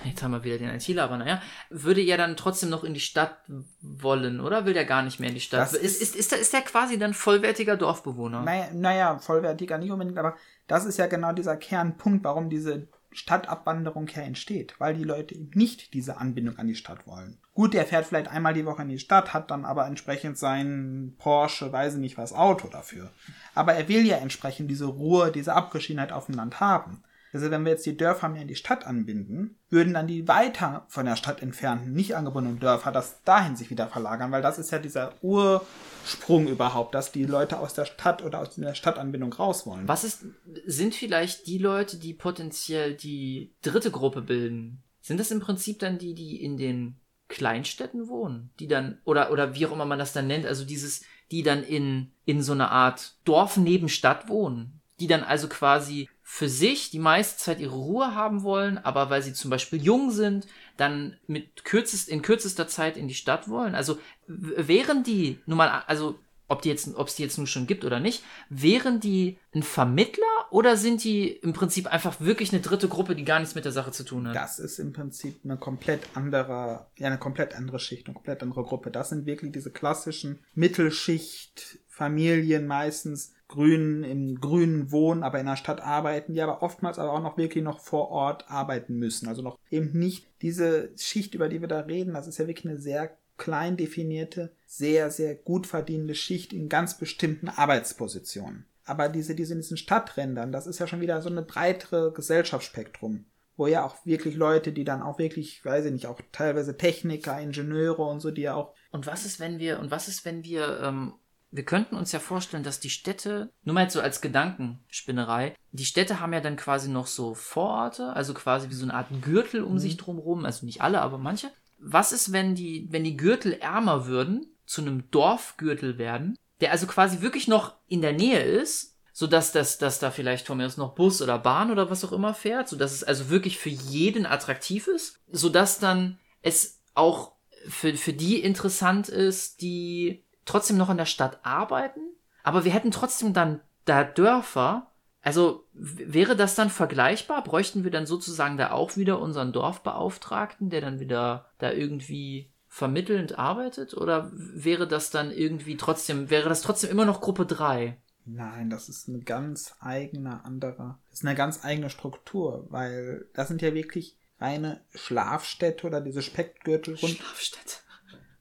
jetzt haben wir wieder den ITler, aber naja, würde ja dann trotzdem noch in die Stadt wollen, oder will der gar nicht mehr in die Stadt? Ist, ist, ist, ist der quasi dann vollwertiger Dorfbewohner? Naja, naja, vollwertiger nicht unbedingt, aber das ist ja genau dieser Kernpunkt, warum diese Stadtabwanderung her entsteht, weil die Leute eben nicht diese Anbindung an die Stadt wollen. Gut, der fährt vielleicht einmal die Woche in die Stadt, hat dann aber entsprechend sein Porsche, weiß ich nicht was, Auto dafür. Aber er will ja entsprechend diese Ruhe, diese Abgeschiedenheit auf dem Land haben. Also wenn wir jetzt die Dörfer mehr in die Stadt anbinden, würden dann die weiter von der Stadt entfernten, nicht angebundenen Dörfer das dahin sich wieder verlagern, weil das ist ja dieser Ursprung überhaupt, dass die Leute aus der Stadt oder aus der Stadtanbindung raus wollen. Was ist, sind vielleicht die Leute, die potenziell die dritte Gruppe bilden? Sind das im Prinzip dann die, die in den Kleinstädten wohnen? Die dann, oder, oder wie auch immer man das dann nennt, also dieses, die dann in, in so einer Art Dorf neben Stadt wohnen? Die dann also quasi für sich die meiste Zeit ihre Ruhe haben wollen, aber weil sie zum Beispiel jung sind, dann mit kürzest, in kürzester Zeit in die Stadt wollen. Also wären die, nun mal, also ob die jetzt, ob es die jetzt nun schon gibt oder nicht, wären die ein Vermittler oder sind die im Prinzip einfach wirklich eine dritte Gruppe, die gar nichts mit der Sache zu tun hat? Das ist im Prinzip eine komplett andere, ja, eine komplett andere Schicht, eine komplett andere Gruppe. Das sind wirklich diese klassischen Mittelschicht Familien meistens, Grünen im Grünen wohnen, aber in der Stadt arbeiten, die aber oftmals aber auch noch wirklich noch vor Ort arbeiten müssen. Also noch eben nicht diese Schicht, über die wir da reden, das ist ja wirklich eine sehr klein definierte, sehr, sehr gut verdienende Schicht in ganz bestimmten Arbeitspositionen. Aber diese, diese in diesen Stadträndern, das ist ja schon wieder so eine breitere Gesellschaftsspektrum wo ja auch wirklich Leute, die dann auch wirklich, weiß ich nicht, auch teilweise Techniker, Ingenieure und so, die ja auch. Und was ist, wenn wir, und was ist, wenn wir ähm, wir könnten uns ja vorstellen, dass die Städte, nur mal jetzt so als Gedankenspinnerei, die Städte haben ja dann quasi noch so Vororte, also quasi wie so eine Art Gürtel um mhm. sich drumherum, also nicht alle, aber manche. Was ist, wenn die, wenn die Gürtel ärmer würden, zu einem Dorfgürtel werden, der also quasi wirklich noch in der Nähe ist, so dass das, dass da vielleicht von mir aus noch Bus oder Bahn oder was auch immer fährt, so dass es also wirklich für jeden attraktiv ist, so dass dann es auch für, für die interessant ist, die trotzdem noch in der Stadt arbeiten, aber wir hätten trotzdem dann da Dörfer. Also wäre das dann vergleichbar? Bräuchten wir dann sozusagen da auch wieder unseren Dorfbeauftragten, der dann wieder da irgendwie vermittelnd arbeitet? Oder wäre das dann irgendwie trotzdem, wäre das trotzdem immer noch Gruppe 3? Nein, das ist eine ganz eigene andere, das ist eine ganz eigene Struktur, weil das sind ja wirklich reine Schlafstädte oder diese Speckgürtel rund. Schlafstätte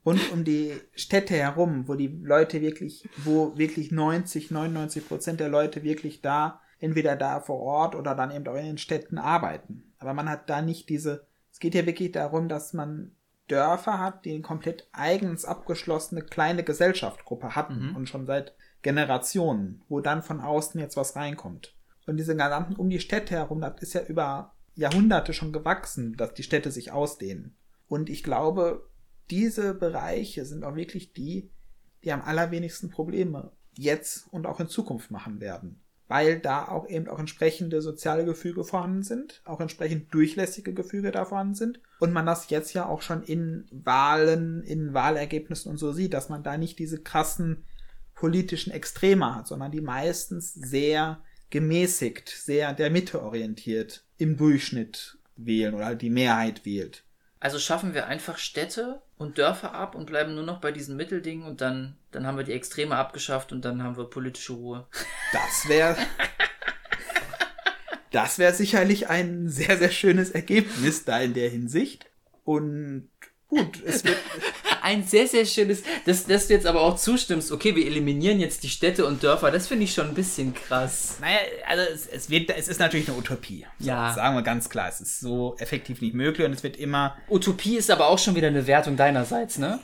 rund um die Städte herum, wo die Leute wirklich, wo wirklich 90, 99 Prozent der Leute wirklich da, entweder da vor Ort oder dann eben auch in den Städten arbeiten. Aber man hat da nicht diese, es geht ja wirklich darum, dass man Dörfer hat, die eine komplett eigens abgeschlossene kleine Gesellschaftsgruppe hatten mhm. und schon seit Generationen, wo dann von außen jetzt was reinkommt. Und diese gesamten um die Städte herum, das ist ja über Jahrhunderte schon gewachsen, dass die Städte sich ausdehnen. Und ich glaube, diese Bereiche sind auch wirklich die, die am allerwenigsten Probleme jetzt und auch in Zukunft machen werden. Weil da auch eben auch entsprechende soziale Gefüge vorhanden sind, auch entsprechend durchlässige Gefüge da vorhanden sind. Und man das jetzt ja auch schon in Wahlen, in Wahlergebnissen und so sieht, dass man da nicht diese krassen politischen Extreme hat, sondern die meistens sehr gemäßigt, sehr der Mitte orientiert im Durchschnitt wählen oder die Mehrheit wählt. Also schaffen wir einfach Städte und Dörfer ab und bleiben nur noch bei diesen Mitteldingen und dann, dann haben wir die Extreme abgeschafft und dann haben wir politische Ruhe. Das wäre. das wäre sicherlich ein sehr, sehr schönes Ergebnis da in der Hinsicht. Und gut, es wird ein sehr, sehr schönes, dass, dass du jetzt aber auch zustimmst, okay, wir eliminieren jetzt die Städte und Dörfer, das finde ich schon ein bisschen krass. Naja, also es, es, wird, es ist natürlich eine Utopie. Ja. Sagen wir ganz klar, es ist so effektiv nicht möglich und es wird immer. Utopie ist aber auch schon wieder eine Wertung deinerseits, ne?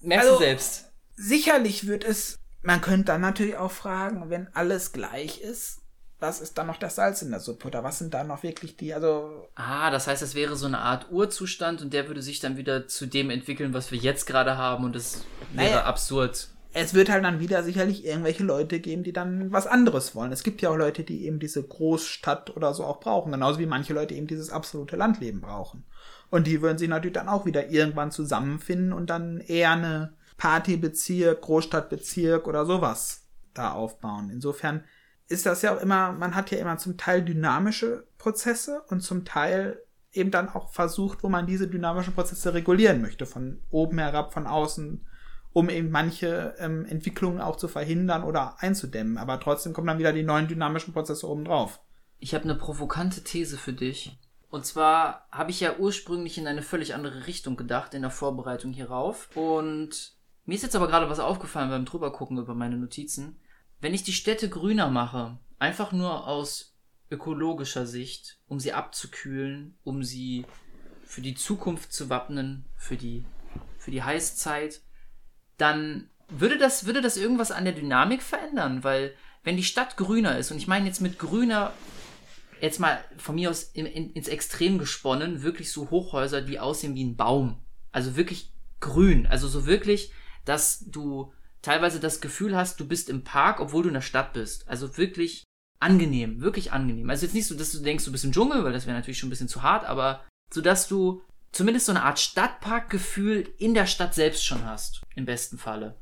Merkst also, du selbst. Sicherlich wird es, man könnte dann natürlich auch fragen, wenn alles gleich ist, was ist dann noch das Salz in der Suppe oder was sind da noch wirklich die, also. Ah, das heißt, es wäre so eine Art Urzustand und der würde sich dann wieder zu dem entwickeln, was wir jetzt gerade haben und das wäre naja, absurd. Es wird halt dann wieder sicherlich irgendwelche Leute geben, die dann was anderes wollen. Es gibt ja auch Leute, die eben diese Großstadt oder so auch brauchen, genauso wie manche Leute eben dieses absolute Landleben brauchen. Und die würden sich natürlich dann auch wieder irgendwann zusammenfinden und dann eher eine Partybezirk, Großstadtbezirk oder sowas da aufbauen. Insofern ist das ja auch immer, man hat ja immer zum Teil dynamische Prozesse und zum Teil eben dann auch versucht, wo man diese dynamischen Prozesse regulieren möchte, von oben herab, von außen, um eben manche ähm, Entwicklungen auch zu verhindern oder einzudämmen. Aber trotzdem kommen dann wieder die neuen dynamischen Prozesse oben drauf. Ich habe eine provokante These für dich. Und zwar habe ich ja ursprünglich in eine völlig andere Richtung gedacht in der Vorbereitung hierauf. Und mir ist jetzt aber gerade was aufgefallen beim drübergucken über meine Notizen. Wenn ich die Städte grüner mache, einfach nur aus ökologischer Sicht, um sie abzukühlen, um sie für die Zukunft zu wappnen, für die, für die Heißzeit, dann würde das, würde das irgendwas an der Dynamik verändern, weil wenn die Stadt grüner ist, und ich meine jetzt mit grüner, jetzt mal von mir aus in, in, ins Extrem gesponnen, wirklich so Hochhäuser, die aussehen wie ein Baum. Also wirklich grün. Also so wirklich, dass du teilweise das Gefühl hast, du bist im Park, obwohl du in der Stadt bist. Also wirklich angenehm, wirklich angenehm. Also jetzt nicht so, dass du denkst, du bist im Dschungel, weil das wäre natürlich schon ein bisschen zu hart, aber so dass du zumindest so eine Art Stadtparkgefühl in der Stadt selbst schon hast, im besten Falle.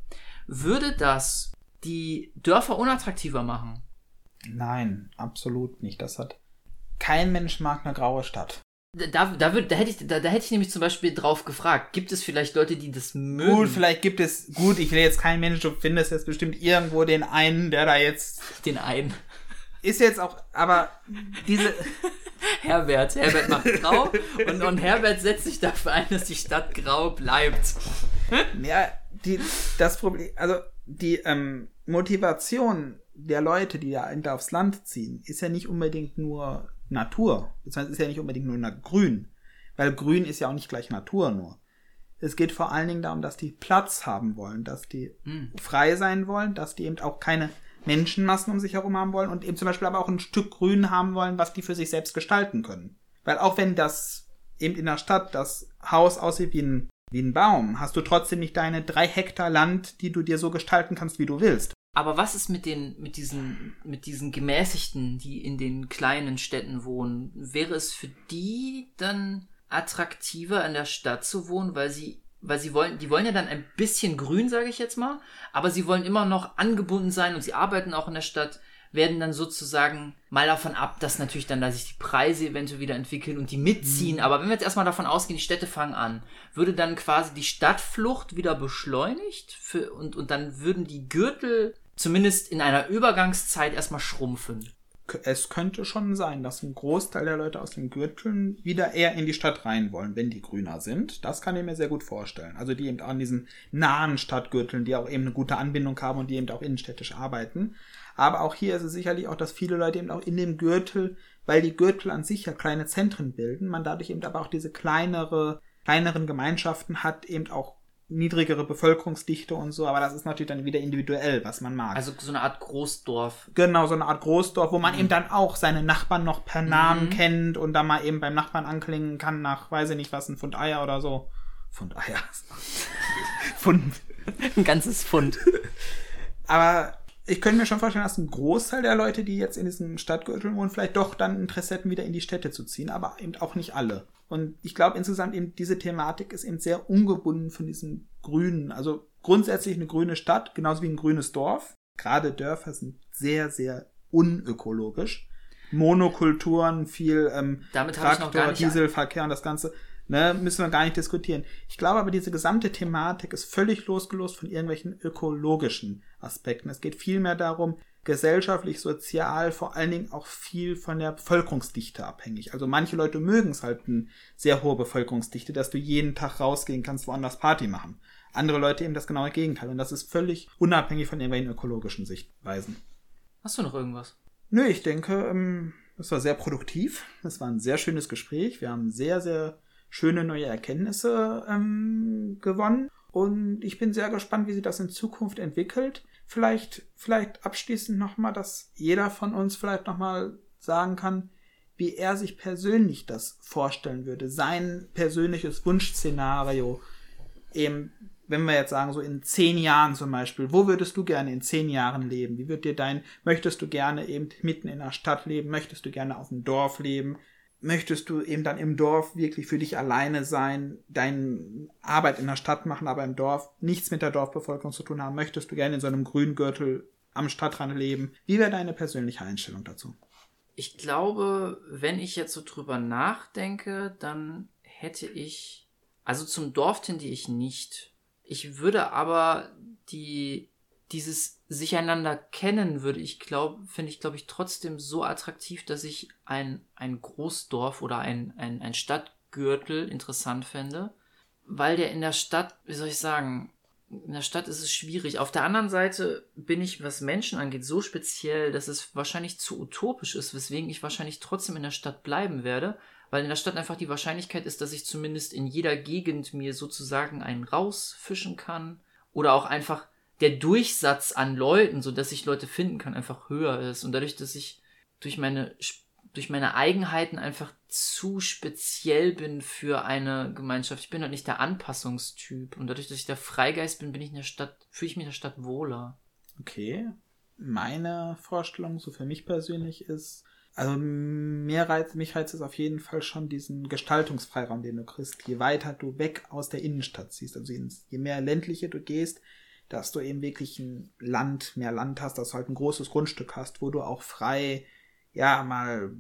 Würde das die Dörfer unattraktiver machen? Nein, absolut nicht. Das hat kein Mensch mag eine graue Stadt. Da, da, würd, da, hätte ich, da, da hätte ich nämlich zum Beispiel drauf gefragt, gibt es vielleicht Leute, die das mögen? Gut, vielleicht gibt es, gut, ich will jetzt keinen Mensch, du findest jetzt bestimmt irgendwo den einen, der da jetzt. Den einen. Ist jetzt auch, aber diese. Herbert, Herbert macht grau und, und Herbert setzt sich dafür ein, dass die Stadt grau bleibt. Ja, die, das Problem, also die ähm, Motivation der Leute, die da aufs Land ziehen, ist ja nicht unbedingt nur Natur. Beziehungsweise ist ja nicht unbedingt nur grün. Weil grün ist ja auch nicht gleich Natur nur. Es geht vor allen Dingen darum, dass die Platz haben wollen, dass die mhm. frei sein wollen, dass die eben auch keine Menschenmassen um sich herum haben wollen und eben zum Beispiel aber auch ein Stück Grün haben wollen, was die für sich selbst gestalten können. Weil auch wenn das eben in der Stadt das Haus aussieht wie ein, wie ein Baum, hast du trotzdem nicht deine drei Hektar Land, die du dir so gestalten kannst, wie du willst. Aber was ist mit den, mit diesen, mit diesen Gemäßigten, die in den kleinen Städten wohnen? Wäre es für die dann attraktiver in der Stadt zu wohnen, weil sie weil sie wollen, die wollen ja dann ein bisschen grün, sage ich jetzt mal, aber sie wollen immer noch angebunden sein und sie arbeiten auch in der Stadt, werden dann sozusagen mal davon ab, dass natürlich dann da sich die Preise eventuell wieder entwickeln und die mitziehen. Mhm. Aber wenn wir jetzt erstmal davon ausgehen, die Städte fangen an, würde dann quasi die Stadtflucht wieder beschleunigt für, und, und dann würden die Gürtel zumindest in einer Übergangszeit erstmal schrumpfen es könnte schon sein, dass ein Großteil der Leute aus den Gürteln wieder eher in die Stadt rein wollen, wenn die grüner sind. Das kann ich mir sehr gut vorstellen. Also die eben an diesen nahen Stadtgürteln, die auch eben eine gute Anbindung haben und die eben auch innenstädtisch arbeiten. Aber auch hier ist es sicherlich auch, dass viele Leute eben auch in dem Gürtel, weil die Gürtel an sich ja kleine Zentren bilden, man dadurch eben aber auch diese kleinere, kleineren Gemeinschaften hat, eben auch niedrigere Bevölkerungsdichte und so, aber das ist natürlich dann wieder individuell, was man mag. Also so eine Art Großdorf. Genau, so eine Art Großdorf, wo man mhm. eben dann auch seine Nachbarn noch per Namen mhm. kennt und dann mal eben beim Nachbarn anklingen kann nach, weiß ich nicht was, ein Pfund Eier oder so. Pfund Eier. Pfund. Ein ganzes Pfund. Aber ich könnte mir schon vorstellen, dass ein Großteil der Leute, die jetzt in diesen Stadtgürteln wohnen, vielleicht doch dann Interesse hätten, wieder in die Städte zu ziehen, aber eben auch nicht alle. Und ich glaube insgesamt eben diese Thematik ist eben sehr ungebunden von diesem Grünen. Also grundsätzlich eine grüne Stadt, genauso wie ein grünes Dorf. Gerade Dörfer sind sehr, sehr unökologisch. Monokulturen, viel ähm, Damit Traktor, Dieselverkehr und das Ganze. Ne, müssen wir gar nicht diskutieren. Ich glaube aber, diese gesamte Thematik ist völlig losgelöst von irgendwelchen ökologischen Aspekten. Es geht vielmehr darum, gesellschaftlich, sozial, vor allen Dingen auch viel von der Bevölkerungsdichte abhängig. Also manche Leute mögen es halt eine sehr hohe Bevölkerungsdichte, dass du jeden Tag rausgehen kannst, woanders Party machen. Andere Leute eben das genaue Gegenteil. Und das ist völlig unabhängig von irgendwelchen ökologischen Sichtweisen. Hast du noch irgendwas? Nö, ich denke, ähm, das war sehr produktiv. Es war ein sehr schönes Gespräch. Wir haben sehr, sehr schöne neue Erkenntnisse ähm, gewonnen. Und ich bin sehr gespannt, wie sich das in Zukunft entwickelt. Vielleicht, vielleicht abschließend nochmal, dass jeder von uns vielleicht nochmal sagen kann, wie er sich persönlich das vorstellen würde. Sein persönliches Wunschszenario. Eben, wenn wir jetzt sagen, so in zehn Jahren zum Beispiel, wo würdest du gerne in zehn Jahren leben? Wie wird dir dein, möchtest du gerne eben mitten in der Stadt leben? Möchtest du gerne auf dem Dorf leben? Möchtest du eben dann im Dorf wirklich für dich alleine sein, deine Arbeit in der Stadt machen, aber im Dorf nichts mit der Dorfbevölkerung zu tun haben? Möchtest du gerne in so einem grünen Gürtel am Stadtrand leben? Wie wäre deine persönliche Einstellung dazu? Ich glaube, wenn ich jetzt so drüber nachdenke, dann hätte ich, also zum Dorf tendiere ich nicht. Ich würde aber die dieses sich einander kennen würde ich glaube, finde ich, glaube ich, trotzdem so attraktiv, dass ich ein, ein Großdorf oder ein, ein, ein Stadtgürtel interessant fände, weil der in der Stadt, wie soll ich sagen, in der Stadt ist es schwierig. Auf der anderen Seite bin ich, was Menschen angeht, so speziell, dass es wahrscheinlich zu utopisch ist, weswegen ich wahrscheinlich trotzdem in der Stadt bleiben werde, weil in der Stadt einfach die Wahrscheinlichkeit ist, dass ich zumindest in jeder Gegend mir sozusagen einen rausfischen kann oder auch einfach der Durchsatz an Leuten, so dass ich Leute finden kann, einfach höher ist und dadurch, dass ich durch meine durch meine Eigenheiten einfach zu speziell bin für eine Gemeinschaft. Ich bin halt nicht der Anpassungstyp. Und dadurch, dass ich der Freigeist bin, bin ich in der Stadt, fühle ich mich in der Stadt wohler. Okay. Meine Vorstellung, so für mich persönlich, ist, also mir reizt, mich reizt es auf jeden Fall schon diesen Gestaltungsfreiraum, den du kriegst. Je weiter du weg aus der Innenstadt ziehst, also je mehr ländliche du gehst, dass du eben wirklich ein Land, mehr Land hast, dass du halt ein großes Grundstück hast, wo du auch frei ja, mal,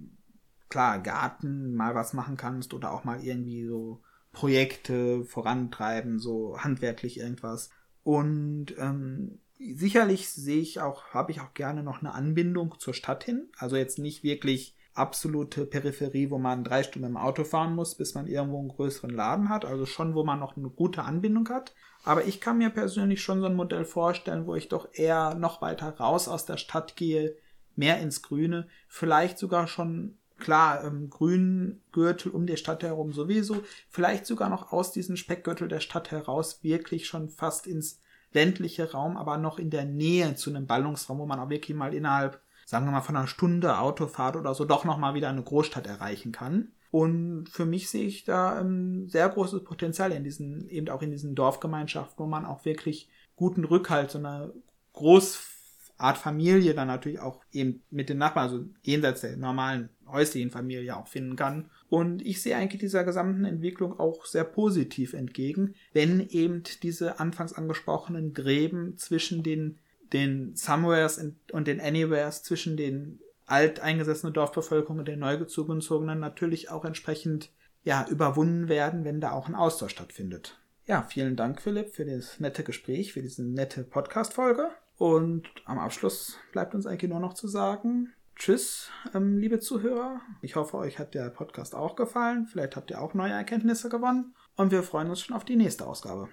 klar, Garten, mal was machen kannst oder auch mal irgendwie so Projekte vorantreiben, so handwerklich irgendwas. Und ähm, sicherlich sehe ich auch, habe ich auch gerne noch eine Anbindung zur Stadt hin. Also jetzt nicht wirklich absolute Peripherie, wo man drei Stunden im Auto fahren muss, bis man irgendwo einen größeren Laden hat. Also schon, wo man noch eine gute Anbindung hat. Aber ich kann mir persönlich schon so ein Modell vorstellen, wo ich doch eher noch weiter raus aus der Stadt gehe, mehr ins Grüne, vielleicht sogar schon klar, ähm, Grüngürtel um die Stadt herum sowieso, vielleicht sogar noch aus diesem Speckgürtel der Stadt heraus wirklich schon fast ins ländliche Raum, aber noch in der Nähe zu einem Ballungsraum, wo man auch wirklich mal innerhalb, sagen wir mal, von einer Stunde Autofahrt oder so doch nochmal wieder eine Großstadt erreichen kann. Und für mich sehe ich da ein sehr großes Potenzial in diesen, eben auch in diesen Dorfgemeinschaften, wo man auch wirklich guten Rückhalt, so eine groß Art Familie dann natürlich auch eben mit den Nachbarn, also jenseits der normalen häuslichen Familie auch finden kann. Und ich sehe eigentlich dieser gesamten Entwicklung auch sehr positiv entgegen, wenn eben diese anfangs angesprochenen Gräben zwischen den, den Somewheres und den Anywheres, zwischen den alteingesessenen Dorfbevölkerung und den neugezogenen natürlich auch entsprechend ja, überwunden werden, wenn da auch ein Austausch stattfindet. Ja, vielen Dank, Philipp, für das nette Gespräch, für diese nette Podcast-Folge. Und am Abschluss bleibt uns eigentlich nur noch zu sagen, Tschüss, ähm, liebe Zuhörer. Ich hoffe, euch hat der Podcast auch gefallen. Vielleicht habt ihr auch neue Erkenntnisse gewonnen. Und wir freuen uns schon auf die nächste Ausgabe.